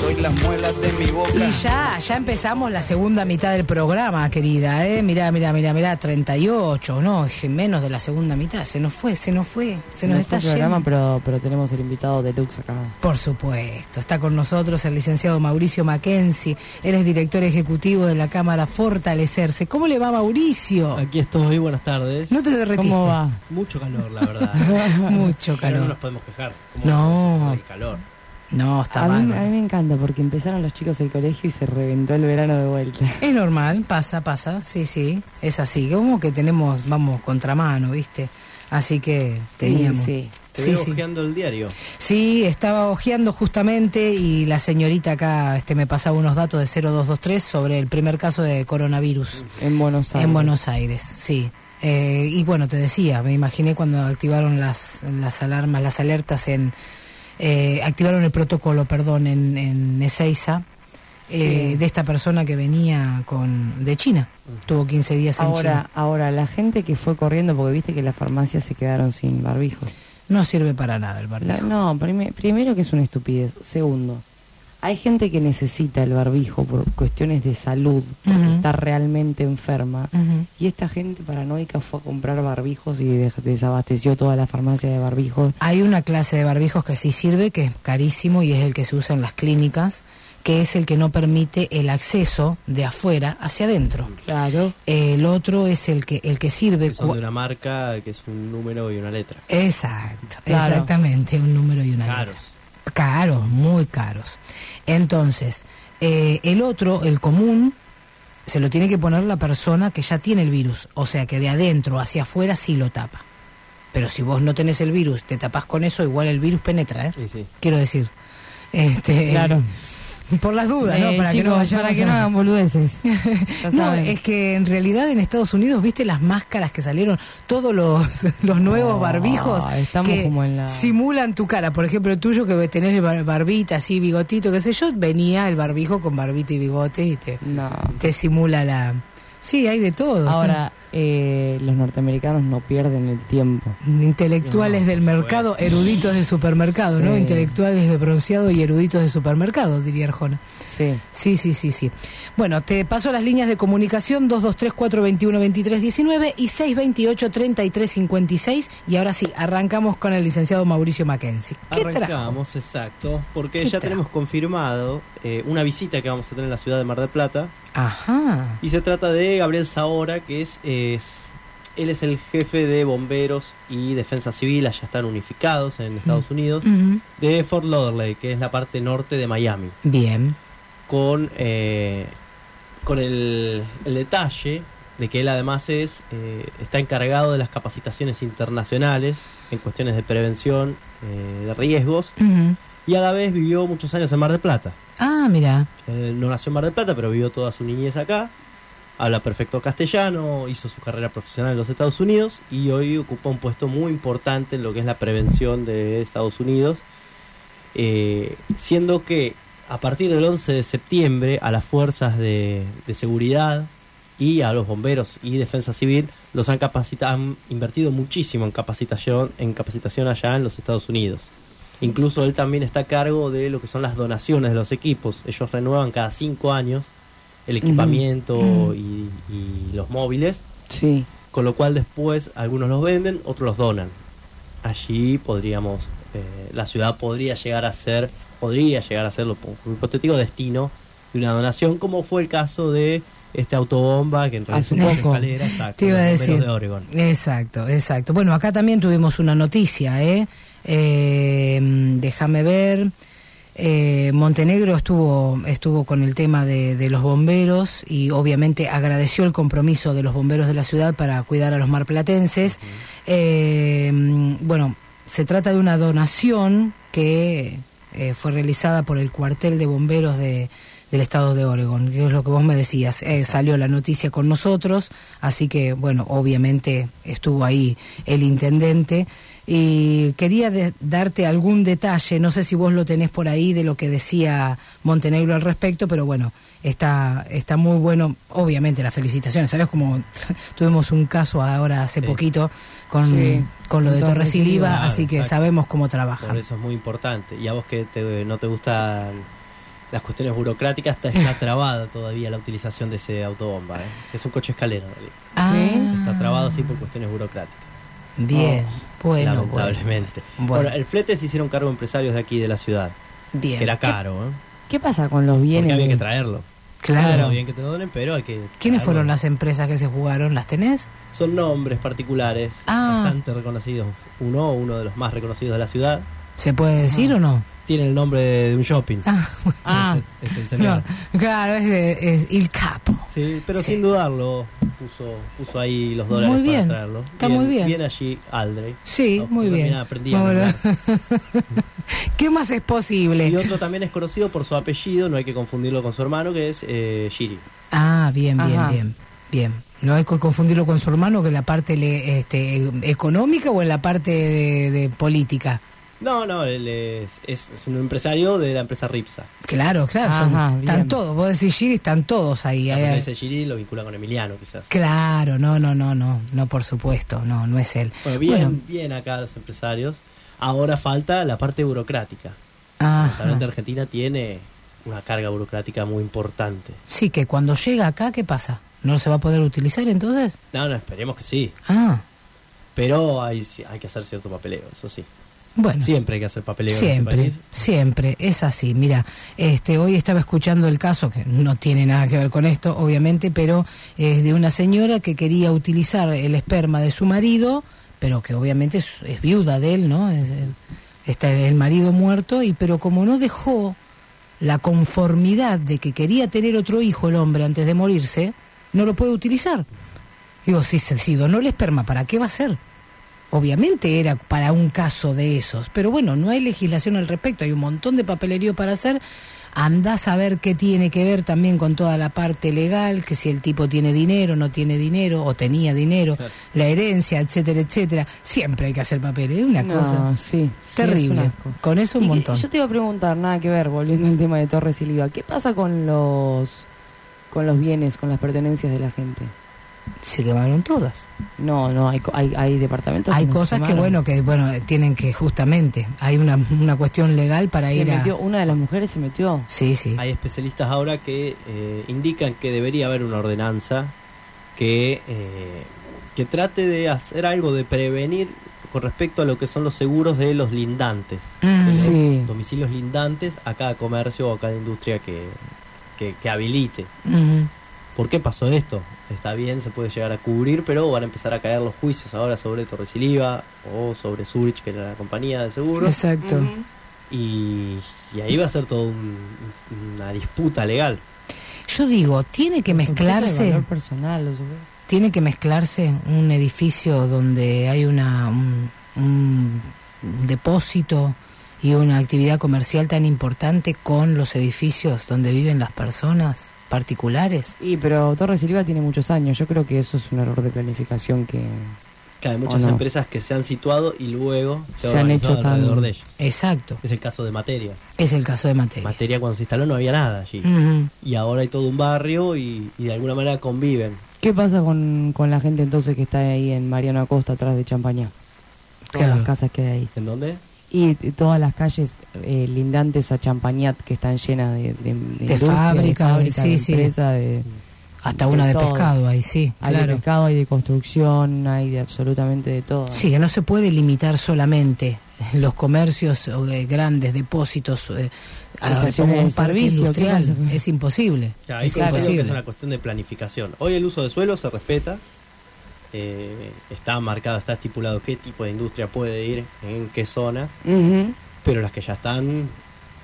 Soy las muelas de mi boca. Y ya, ya empezamos la segunda mitad del programa, querida, ¿eh? Mirá, mirá, mirá, mirá, 38, no, es menos de la segunda mitad, se nos fue, se nos fue, se nos No está fue programa, yendo. pero, pero tenemos el invitado deluxe acá. Por supuesto, está con nosotros el licenciado Mauricio Mackenzie, él es director ejecutivo de la Cámara Fortalecerse. ¿Cómo le va Mauricio? Aquí estoy, buenas tardes. ¿No te derretiste? ¿Cómo va? Mucho calor, la verdad. Mucho Pero no calor. nos podemos quejar. ¿Cómo No. El calor. No, está A mí, mal. a mí me encanta porque empezaron los chicos el colegio y se reventó el verano de vuelta. Es normal, pasa, pasa, sí, sí, es así. Como que tenemos, vamos, contramano, ¿viste? Así que teníamos. Sí, Te Sí, veo sí. hojeando el diario. Sí, estaba hojeando justamente y la señorita acá este, me pasaba unos datos de 0223 sobre el primer caso de coronavirus En Buenos Aires. en Buenos Aires, sí. Eh, y bueno, te decía, me imaginé cuando activaron las, las alarmas, las alertas en... eh, activaron el protocolo, perdón, en, en Ezeiza, eh, Sí. de esta persona que venía con de China. Tuvo 15 días en Ahora, China. ahora, la gente que fue corriendo, porque viste que las farmacias se quedaron sin barbijo. No sirve para nada el barbijo. La- no, prime- primero que es una estupidez. Segundo, hay gente que necesita el barbijo por cuestiones de salud, porque está realmente enferma. Y esta gente paranoica fue a comprar barbijos y de- desabasteció toda la farmacia de barbijos. Hay una clase de barbijos que sí sirve, que es carísimo y es el que se usa en las clínicas, que es el que no permite el acceso de afuera hacia adentro. Claro. El otro es el que el que sirve. Que son de una marca que es un número y una letra. Exacto, Claro. exactamente, un número y una Caros. letra. Caros, muy caros. Entonces, eh, el otro, el común, se lo tiene que poner la persona que ya tiene el virus, o sea que de adentro hacia afuera sí lo tapa. Pero si vos no tenés el virus, te tapás con eso, igual el virus penetra, ¿eh? Sí, sí. Quiero decir. Este, Claro. Por las dudas, ¿no? Eh, Para que no vayamos para que no hagan boludeces. No, es que en realidad en Estados Unidos, viste las máscaras que salieron, todos los, los nuevos Ah, barbijos estamos que como en la- simulan tu cara. Por ejemplo, el tuyo que tenés el bar- barbita, así, bigotito, qué sé yo, venía el barbijo con barbita y bigote y te, No. te simula la... Sí, hay de todo. Ahora, eh, los norteamericanos no pierden el tiempo. Intelectuales No, del mercado, supuesto. eruditos de supermercado, ¿no? Intelectuales de bronceado y eruditos de supermercado, diría Arjona. Sí. Sí, sí, sí, sí. Bueno, te paso las líneas de comunicación 223-421-2319 y 628-3356. Y ahora sí, arrancamos con el licenciado Mauricio Mackenzie. ¿Qué trajo? Arrancamos, exacto. Porque ¿Qué ya trajo? tenemos confirmado eh, una visita que vamos a tener en la ciudad de Mar del Plata. Ajá. Y se trata de Gabriel Zahora, que es, es- él es el jefe de bomberos y defensa civil, allá están unificados en Estados Unidos, de Fort Lauderdale, que es la parte norte de Miami, Bien. Con, eh, con el, el detalle de que él además es eh, está encargado de las capacitaciones internacionales en cuestiones de prevención eh, de riesgos y a la vez vivió muchos años en Mar del Plata. Ah, mira. Él no nació en Mar del Plata, pero vivió toda su niñez acá. Habla perfecto castellano, hizo su carrera profesional en los Estados Unidos y hoy ocupa un puesto muy importante en lo que es la prevención de Estados Unidos. Siendo que a partir del 11 de septiembre a las fuerzas de, de seguridad y a los bomberos y defensa civil los han capacitado, han invertido muchísimo en capacitación, en capacitación allá en los Estados Unidos. Incluso él también está a cargo de lo que son las donaciones de los equipos. Ellos renuevan cada cinco años el equipamiento y, y los móviles, Sí. con lo cual después algunos los venden, otros los donan. Allí podríamos, eh, la ciudad podría llegar a ser, podría llegar a ser lo un hipotético destino de una donación, como fue el caso de este autobomba que en realidad es escalera, exacto, Te iba a los bomberos decir. de Oregon. Exacto, exacto. Bueno, acá también tuvimos una noticia, ¿eh? Eh, Déjame ver. Eh, Montenegro estuvo, estuvo con el tema de, de los bomberos y obviamente agradeció el compromiso de los bomberos de la ciudad para cuidar a los marplatenses. Eh, bueno, se trata de una donación que eh, fue realizada por el cuartel de bomberos de, del estado de Oregon, que es lo que vos me decías. Eh, salió la noticia con nosotros, así que, bueno, obviamente estuvo ahí el intendente. Y quería de- darte algún detalle, no sé si vos lo tenés por ahí de lo que decía Montenegro al respecto, pero bueno, está, está muy bueno. Obviamente las felicitaciones, ¿sabes? Como tuvimos un caso ahora hace poquito con, Sí, con lo de Torres y Liva, así que Exacto. sabemos cómo trabajan. Por eso es muy importante. Y a vos que te- no te gustan las cuestiones burocráticas, está, está trabada todavía la utilización de ese autobomba. ¿eh? Es un coche escalera. en realidad. Ah. Está trabado así por cuestiones burocráticas. Bien, bueno, Lamentablemente. bueno. Bueno, el flete se hicieron cargo empresarios de aquí de la ciudad. Bien. Que era caro, ¿eh? ¿Qué pasa con los bienes? Porque había que traerlo. Claro. Está bien que te lo donen, pero hay que. ¿Quiénes traerlo. fueron las empresas que se jugaron? ¿Las tenés? Son nombres particulares Ah. bastante reconocidos. Uno, uno de los más reconocidos de la ciudad. ¿Se puede decir o no? Tiene el nombre de, de un shopping. Ah, es, el- es el señor. no, claro, es, de- es Il Capo. Sí, pero Sí. sin dudarlo puso, puso ahí los dólares Muy bien, para traerlo. está muy bien. Bien allí Aldrey. Sí, No, muy bien. aprendí a nombrar. ¿Qué más es posible? Y otro también es conocido por su apellido, no hay que confundirlo con su hermano, que es eh, Giri. Ah, bien, bien, Ajá. bien, bien. No hay que confundirlo con su hermano que en la parte le- este, económica o en la parte de, de política. No, no, él es, es, es un empresario de la empresa Ripsa. Claro, claro, son- están todos. Vos decís Giri, están todos ahí. Cuando Ahí- dice Giri lo vincula con Emiliano, quizás. Claro, no, no, no, no, no, por supuesto, no, no es él. Bueno, bien, Bueno, bien acá los empresarios. Ahora falta la parte burocrática. ajá. Lamentablemente Argentina tiene una carga burocrática muy importante. Sí, que cuando llega acá, ¿qué pasa? ¿No se va a poder utilizar entonces? No, no, esperemos que sí. Ah, Pero hay, hay que hacer cierto papeleo, eso sí. Bueno. Siempre hay que hacer papeleo en Siempre, este país. siempre, es así. Mira, este, hoy estaba escuchando el caso, que no tiene nada que ver con esto, obviamente, pero es de una señora que quería utilizar el esperma de su marido, pero que obviamente es, es viuda de él, ¿no? Es, eh, está el marido muerto, y pero como no dejó la conformidad de que quería tener otro hijo el hombre antes de morirse, no lo puede utilizar. Digo, si se si donó el esperma, ¿para qué va a ser? Obviamente era para un caso de esos, pero bueno, no hay legislación al respecto, hay un montón de papelerío para hacer. Andás a ver qué tiene que ver también con toda la parte legal, que si el tipo tiene dinero, no tiene dinero, o tenía dinero, la herencia, etcétera, etcétera. Siempre hay que hacer papeles, es una No, cosa sí, sí, es terrible. asco. con eso un Y montón. Yo te iba a preguntar, nada que ver, volviendo al tema de Torres y Liva, ¿qué pasa con los con los bienes, con las pertenencias de la gente? Se quemaron todas. No, no, hay, co- hay, hay departamentos Hay no se cosas que bueno que bueno tienen que justamente hay una, una cuestión legal para Se ir a metió, una de las mujeres se metió. sí sí Hay especialistas ahora que eh, indican que debería haber una ordenanza que, eh, que trate de hacer algo de prevenir con respecto a lo que son los seguros de los lindantes. Mm, de los sí. domicilios lindantes a cada comercio o a cada industria que, que, que habilite. Ujú. ¿Por qué pasó esto? Está bien, se puede llegar a cubrir, pero van a empezar a caer los juicios ahora sobre Torres y Liva o sobre Zurich, que era la compañía de seguros. exacto. Y, y ahí va a ser toda una disputa legal. yo digo tiene que mezclarse valor personal, o sea, tiene que mezclarse un edificio donde hay una un, un depósito y una actividad comercial tan importante con los edificios donde viven las personas particulares Y pero Torres Liva tiene muchos años. Yo creo que eso es un error de planificación que Que hay ¿O muchas no? empresas que se han situado y luego se, Se han hecho tan- alrededor de ellas. exacto Es el caso de Materia. es el caso de materia Materia cuando se instaló no había nada allí. Y ahora hay todo un barrio y, y de alguna manera conviven. ¿Qué pasa con, con la gente entonces que está ahí en Mariano Acosta, atrás de Champañá? Todas Claro. las casas que hay ahí. ¿En dónde? Y, todas las calles eh, lindantes a Champañat que están llenas de, de, industria, fábricas, fábrica, sí, de sí. empresa, de, hasta una de todo. pescado ahí sí Hay de claro pescado, hay de construcción, hay de absolutamente de todo. Sí, que no se puede limitar solamente los comercios eh, grandes, depósitos, eh, a- como un de ¿qué industrial. Es imposible. Claro, ahí es coincido que imposible. es una cuestión de planificación. Hoy el uso de suelo se respeta. Eh, está marcado, está estipulado qué tipo de industria puede ir, en qué zonas. Ujú. Pero las que ya están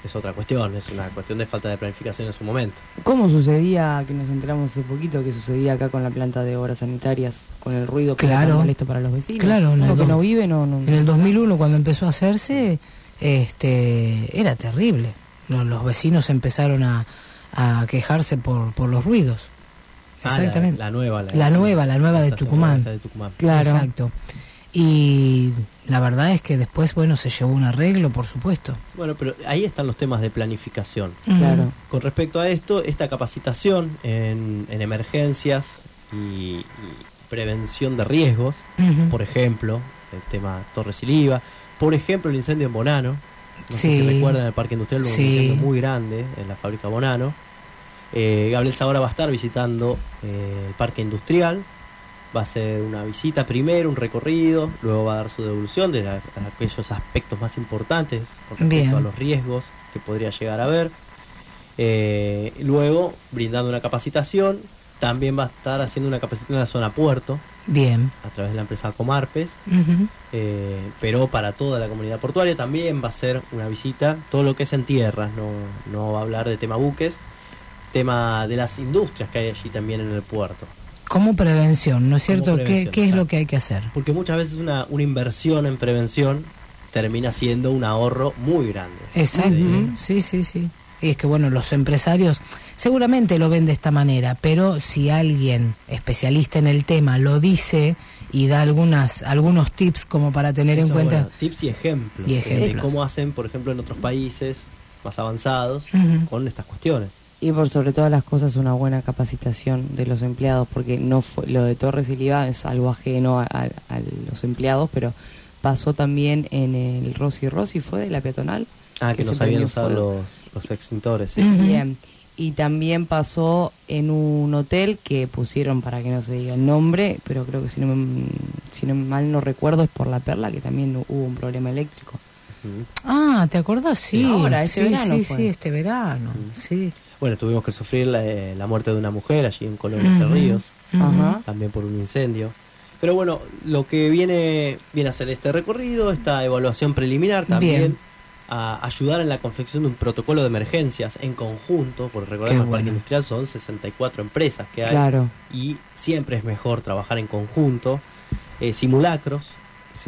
es otra cuestión. Es una cuestión de falta de planificación en su momento. ¿Cómo sucedía, que nos enteramos hace poquito, que sucedía acá con la planta de obras sanitarias, con el ruido que era Claro. molesto para los vecinos? Claro, en el que dos- no vive, no... no En el 2001, cuando empezó a hacerse, este, era terrible. Los, los vecinos empezaron a, a quejarse por, por los ruidos. Ah, la- Exactamente. la nueva, la- La nueva, la nueva de Tucumán. de Tucumán. Claro. Exacto. Y la verdad es que después, bueno, se llevó un arreglo, por supuesto. Bueno, pero ahí están los temas de planificación. Claro. Con respecto a esto, esta capacitación en, en emergencias y, y prevención de riesgos, por ejemplo, el tema Torres y Liva, por ejemplo, el incendio en Bonano. No sé Sí. si recuerdan el Parque Industrial, un Sí. incendio muy grande en la fábrica Bonano. Eh, Gabriel Sabora va a estar visitando eh, el Parque Industrial. Va a hacer una visita primero, un recorrido, luego va a dar su devolución de, la- de aquellos aspectos más importantes con respecto Bien. a los riesgos que podría llegar a haber. Eh, luego, brindando una capacitación, también va a estar haciendo una capacitación en la zona puerto Bien. a través de la empresa Comarpes, eh, pero para toda la comunidad portuaria también va a ser una visita, todo lo que es en tierras, no, no va a hablar de tema buques, tema de las industrias que hay allí también en el puerto. Como prevención, ¿no es cierto? ¿Qué, es lo que hay que hacer? Porque muchas veces una, una inversión en prevención termina siendo un ahorro muy grande. Exacto, Sí. sí, sí. Y es que, bueno, los empresarios seguramente lo ven de esta manera, pero si alguien especialista en el tema lo dice y da algunas algunos tips como para tener en cuenta... bueno, tips y ejemplos, Y de ejemplos. cómo hacen, por ejemplo, en otros países más avanzados con estas cuestiones. Y por sobre todas las cosas una buena capacitación de los empleados, porque no fue lo de Torres y Liva es algo ajeno a, a- a los empleados, pero pasó también en el Rosy Rosy, fue de la peatonal. Ah, que, se no sabían prendió usar fuego. los, los extintores, sí. Bien. Y también pasó en un hotel que pusieron para que no se diga el nombre, pero creo que si no, me- si no mal no recuerdo es por la perla que también hubo un problema eléctrico. Ah, ¿te acordás? Sí, Ahora, este sí, verano sí, fue. sí, este verano, sí. Bueno, tuvimos que sufrir la, eh, la muerte de una mujer allí en Colón Ujú, Entre Ríos, también por un incendio. Pero bueno, lo que viene, viene a hacer este recorrido, esta evaluación preliminar también, Bien. a ayudar en la confección de un protocolo de emergencias en conjunto, porque recordemos que el Parque bueno. Industrial son 64 empresas que hay, Claro. y siempre es mejor trabajar en conjunto. Eh, simulacros,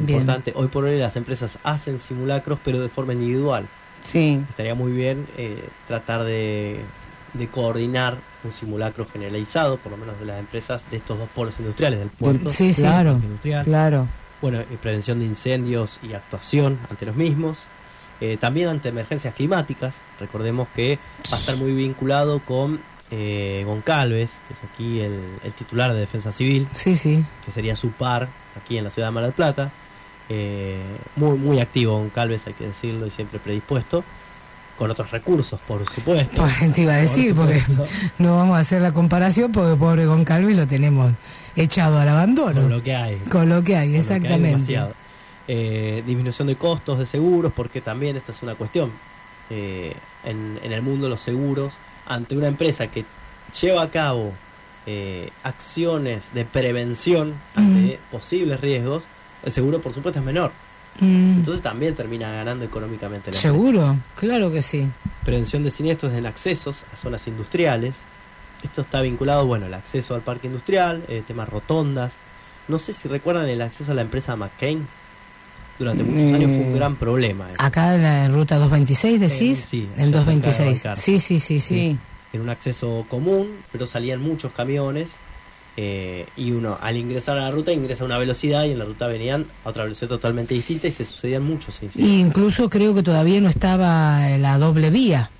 es Bien. importante. Hoy por hoy las empresas hacen simulacros, pero de forma individual. Sí. Estaría muy bien eh, tratar de, de coordinar un simulacro generalizado, por lo menos de las empresas de estos dos polos industriales, del puerto Sí, sí. Claro, claro. Bueno, y prevención de incendios y actuación ante los mismos. Eh, también ante emergencias climáticas. Recordemos que va a estar muy vinculado con eh, Goncalves, que es aquí el, el titular de Defensa Civil, Sí, sí. que sería su par aquí en la ciudad de Mar del Plata. Eh, muy, muy activo Goncalves, hay que decirlo, y siempre predispuesto. Con otros recursos, por supuesto. Pues, te iba a decir, porque no vamos a hacer la comparación porque pobre Goncalves lo tenemos echado al abandono. Con lo que hay. Con lo que hay, Con lo que hay exactamente. demasiado. Eh, disminución de costos de seguros, porque también esta es una cuestión. Eh, en, en el mundo de los seguros, ante una empresa que lleva a cabo eh, acciones de prevención ante posibles riesgos, el seguro por supuesto es menor. Mm, Entonces también termina ganando económicamente. la empresa. ¿Seguro? Claro que sí. Prevención de siniestros en accesos a zonas industriales. Esto está vinculado, bueno, el acceso al parque industrial, eh, temas rotondas. No sé si recuerdan el acceso a la empresa McCain. Durante muchos años fue un gran problema. Acá en la ruta 226 decís, En- sí, en ya cerca de 226. Balcar. Sí, sí, sí, sí. Sí. En un acceso común, pero salían muchos camiones. Eh, y uno, al ingresar a la ruta, ingresa a una velocidad y en la ruta venían a otra velocidad totalmente distinta y se sucedían muchos incidentes. Y incluso creo que todavía no estaba la doble vía.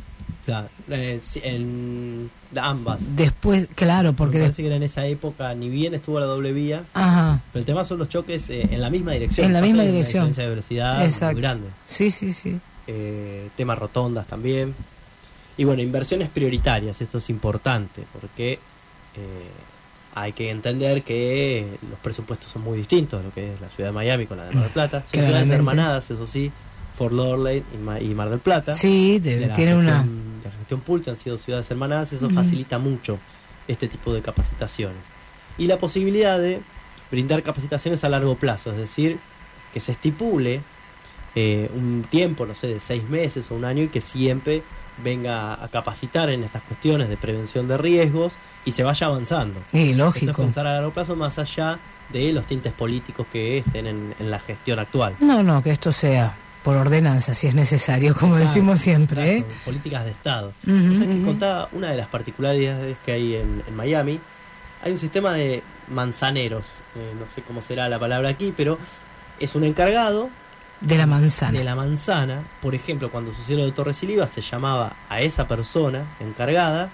Claro, eh, en ambas. Después, claro, porque... Me parece que era en esa época, ni bien estuvo la doble vía, Ajá, Pero el tema son los choques eh, en la misma dirección. En la misma una dirección. diferencia de velocidad Exacto. muy grande. sí, sí, sí. Eh, temas rotondas también. Y bueno, inversiones prioritarias. Esto es importante porque eh, hay que entender que los presupuestos son muy distintos de lo que es la ciudad de Miami con la de Mar del Plata. Son ciudades hermanadas, eso sí. Fort Lauderdale y, Ma- y Mar del Plata. Sí, de- tiene una... la gestión Pulte han sido ciudades hermanadas, eso facilita mucho este tipo de capacitaciones. Y la posibilidad de brindar capacitaciones a largo plazo, es decir, que se estipule eh, un tiempo, no sé, de seis meses o un año y que siempre venga a capacitar en estas cuestiones de prevención de riesgos y se vaya avanzando. Sí, Esto es lógico. pensar a largo plazo más allá de los tintes políticos que estén en, en la gestión actual. No, no, que esto sea por ordenanza, si es necesario, como Exacto, decimos siempre. ¿eh? Políticas de Estado. Ujú, O sea, que ujú. contaba una de las particularidades que hay en, en Miami. Hay un sistema de manzaneros, eh, no sé cómo será la palabra aquí, pero es un encargado De la manzana. de la manzana. Por ejemplo, cuando sucedió lo de Torres y Liva, se llamaba a esa persona encargada.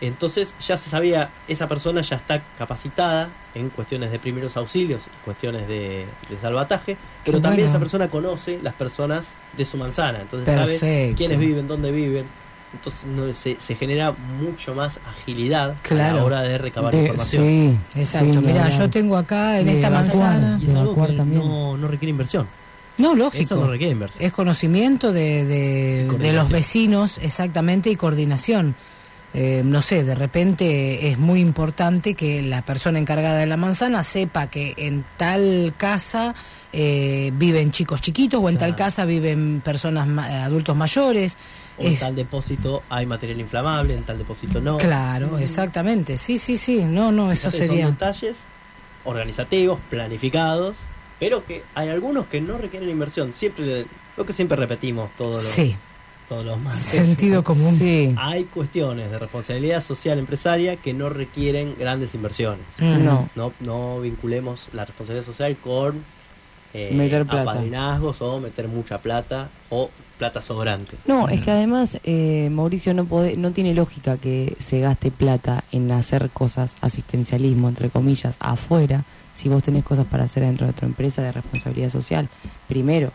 Entonces ya se sabía, esa persona ya está capacitada en cuestiones de primeros auxilios y cuestiones de, de salvataje, pero Qué también bueno. esa persona conoce las personas de su manzana, entonces sabe quiénes viven, dónde viven. Entonces no, se, se genera mucho más agilidad a la hora de recabar De- información. sí, Exacto, sí, mira, yo tengo acá en De esta manzana. Y es algo que no requiere inversión. No, lógico. No. Es conocimiento de, de- los vecinos, exactamente, y coordinación. Eh, no sé, de repente es muy importante que la persona encargada de la manzana sepa que en tal casa eh, viven chicos chiquitos o en tal casa viven personas ma- adultos mayores. O en Es- tal depósito hay material inflamable, en tal depósito no. Claro, exactamente. Sí, sí, sí. No, no, eso Fíjate, sería. Son detalles organizativos, planificados, pero que hay algunos que no requieren inversión. Siempre lo que siempre repetimos todos los, Sí, todos los martes. sentido común. Sí. Hay cuestiones de responsabilidad social empresaria que no requieren grandes inversiones. Mm. No. No, no vinculemos la responsabilidad social con eh, Meter plata. apadrinazgos o meter mucha plata o plata sobrante. No, es que además, eh, Mauricio, no, pode- no tiene lógica que se gaste plata en hacer cosas, asistencialismo, entre comillas, afuera, si vos tenés cosas para hacer dentro de tu empresa de responsabilidad social. Primero,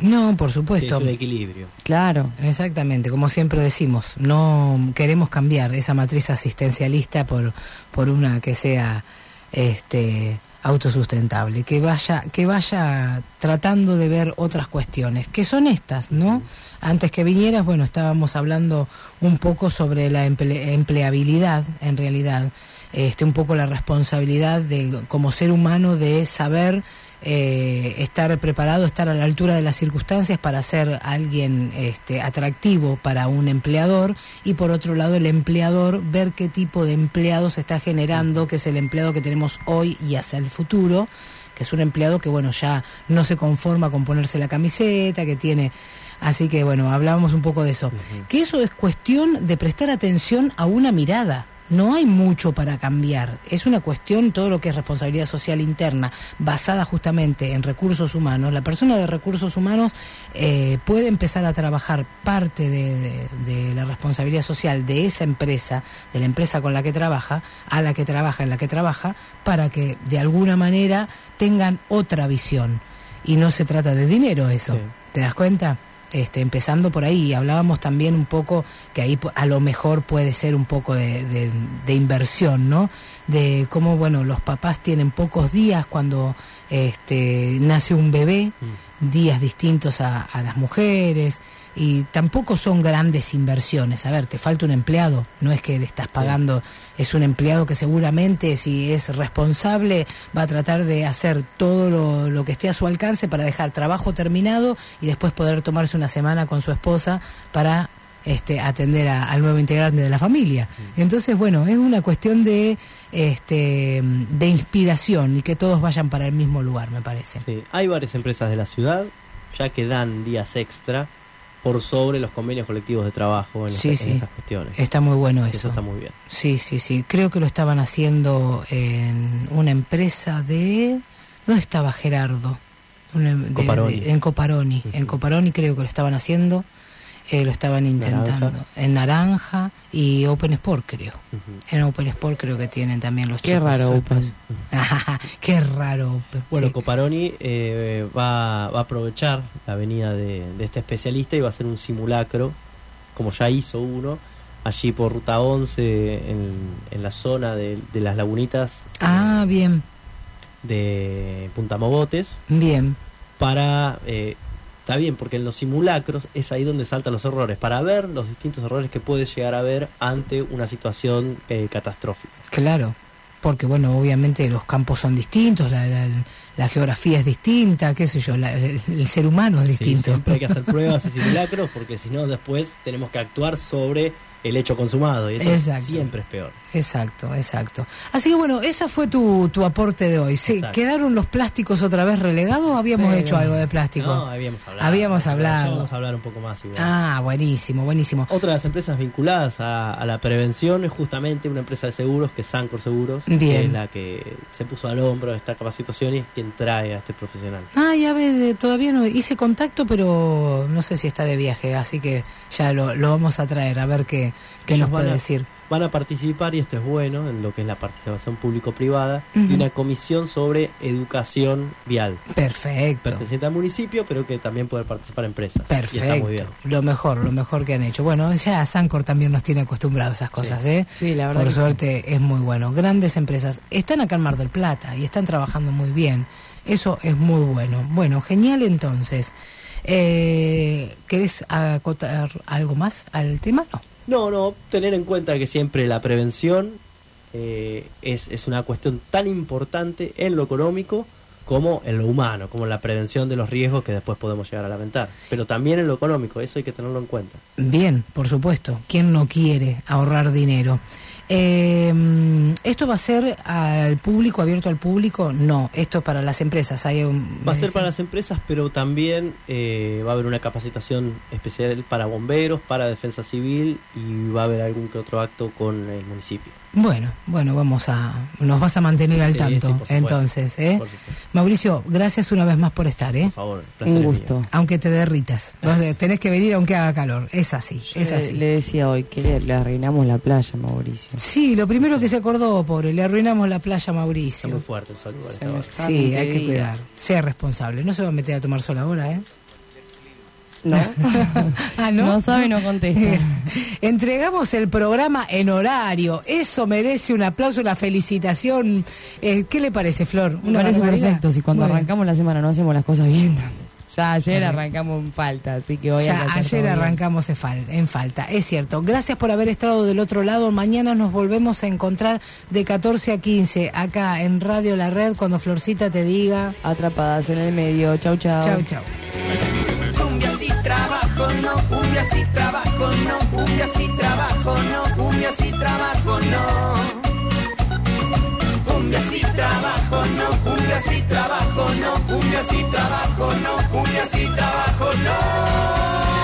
No, por supuesto. es un equilibrio. claro. Exactamente, como siempre decimos, no queremos cambiar esa matriz asistencialista por, por una que sea este autosustentable, que vaya, que vaya tratando de ver otras cuestiones, que son estas, ¿no? Antes que vinieras, bueno, estábamos hablando un poco sobre la emple- empleabilidad, en realidad, este, un poco la responsabilidad de como ser humano de saber eh, estar preparado, estar a la altura de las circunstancias para ser alguien este, atractivo para un empleador y por otro lado el empleador ver qué tipo de empleado se está generando, que es el empleado que tenemos hoy y hacia el futuro, que es un empleado que bueno ya no se conforma con ponerse la camiseta, que tiene... Así que bueno, hablábamos un poco de eso. Que eso es cuestión de prestar atención a una mirada. No hay mucho para cambiar. Es una cuestión, todo lo que es responsabilidad social interna, basada justamente en recursos humanos. La persona de recursos humanos eh, puede empezar a trabajar parte de, de- de la responsabilidad social de esa empresa, de la empresa con la que trabaja, a la que trabaja, en la que trabaja, para que de alguna manera tengan otra visión. Y no se trata de dinero eso. Sí. ¿Te das cuenta? Este, empezando por ahí, hablábamos también un poco que ahí a lo mejor puede ser un poco de, de- de inversión, ¿no? De cómo, bueno, los papás tienen pocos días cuando este, nace un bebé, días distintos a, a las mujeres, y tampoco son grandes inversiones. A ver, te falta un empleado, no es que le estás pagando, es un empleado que seguramente si es responsable va a tratar de hacer todo lo, lo que esté a su alcance para dejar trabajo terminado y después poder tomarse una semana con su esposa para este, atender a- al nuevo integrante de la familia. Entonces, bueno, es una cuestión de, este, de inspiración y que todos vayan para el mismo lugar, me parece. Sí, hay varias empresas de la ciudad ya que dan días extra por sobre los convenios colectivos de trabajo en, Sí, en sí. estas cuestiones. Está muy bueno Eso eso. está muy bien. Sí, sí, sí. Creo que lo estaban haciendo en una empresa de... ¿Dónde estaba Gerardo? Una- de- Coparoni. de- en Coparoni. En Coparoni creo que lo estaban haciendo. Eh, lo estaban intentando. Naranja. En Naranja y Open Sport, creo. En Open Sport creo que tienen también los Qué chicos. raro, Open. Qué raro Open. Bueno, sí. Coparoni eh, va, va a aprovechar la venida de, de este especialista y va a hacer un simulacro, como ya hizo uno, allí por Ruta 11, en, en la zona de, de las lagunitas Ah, bien, de Punta Mogotes, bien. para... está bien, porque en los simulacros es ahí donde saltan los errores, para ver los distintos errores que puede llegar a haber ante una situación eh, catastrófica. Claro, porque bueno, obviamente los campos son distintos, la, la- la geografía es distinta, qué sé yo, la- el, el ser humano es Sí, distinto. siempre hay que hacer pruebas y simulacros porque si no después tenemos que actuar sobre el hecho consumado. Y eso Exacto. siempre es peor. Exacto, exacto. Así que bueno, ese fue tu, tu aporte de hoy. ¿Quedaron los plásticos otra vez relegados o habíamos Pero- hecho algo de plástico? No, habíamos hablado. Habíamos hablado. Vamos a hablar un poco más igual. Ah, buenísimo, buenísimo. Otra de las empresas vinculadas a, a la prevención es justamente una empresa de seguros que es Sancor Seguros, Bien. que es la que se puso al hombro esta capacitación y es quien trae a este profesional. Ah, ya ves, eh, todavía no hice contacto, pero no sé si está de viaje, así que ya lo, lo vamos a traer a ver qué, qué nos puede a- decir. Van a participar, y esto es bueno, en lo que es la participación público-privada, Ujú. de una comisión sobre educación vial. Perfecto. Perteneciente al municipio, pero que también puede participar empresas. Y está muy Perfecto. bien. Lo mejor, lo mejor que han hecho. Bueno, ya Sancor también nos tiene acostumbrados a esas cosas, ¿eh? Sí, la verdad Por sí. suerte es muy bueno. Grandes empresas. Están acá en Mar del Plata y están trabajando muy bien. Eso es muy bueno. Bueno, genial entonces. Eh, ¿Querés acotar algo más al tema? No. No, no, tener en cuenta que siempre la prevención eh, es, es una cuestión tan importante en lo económico como en lo humano, como en la prevención de los riesgos que después podemos llegar a lamentar. Pero también en lo económico, eso hay que tenerlo en cuenta. Bien, por supuesto. ¿Quién no quiere ahorrar dinero? Eh, ¿Esto va a ser al público, abierto al público? No, esto es para las empresas. Hay un, Va a ser para las empresas, pero también eh, va a haber una capacitación especial para bomberos, para defensa civil y va a haber algún que otro acto con el municipio. Bueno, bueno, vamos a, nos vas a mantener al Sí, sí, tanto, por supuesto. entonces, ¿eh? Mauricio, gracias una vez más por estar, ¿eh? Por favor, Un mío. gusto. Aunque te derritas, Vos tenés que venir aunque haga calor, es así, es Le- así. Le decía hoy que le, le arruinamos la playa, Mauricio. Sí, lo primero que se acordó, pobre, le arruinamos la playa Está muy Mauricio. fuerte el sol Sí, hay que cuidar, sea responsable, no se va a meter a tomar sol ahora, ¿eh? ¿No? Ah, ¿no? No sabe, no contesta. Entregamos el programa en horario. Eso merece un aplauso, una felicitación. Eh, ¿Qué le parece, Flor? Me parece barbaridad? perfecto. Si cuando Muy bien. arrancamos la semana no hacemos las cosas bien. Ya ayer arrancamos en falta, así que hoy Ya ayer arrancamos en falta, es cierto. Gracias por haber estado del otro lado. Mañana nos volvemos a encontrar de 14 a 15 acá en Radio La Red cuando Florcita te diga Atrapadas en el medio. Chau, chau. chau, chau. Trabajo, no, cumbia sí trabajo, no, cumbia sí trabajo, no, cumbia sí trabajo, no. Cumbia sí trabajo, no, cumbia sí trabajo, no, cumbia sí trabajo, no, cumbia sí trabajo, no.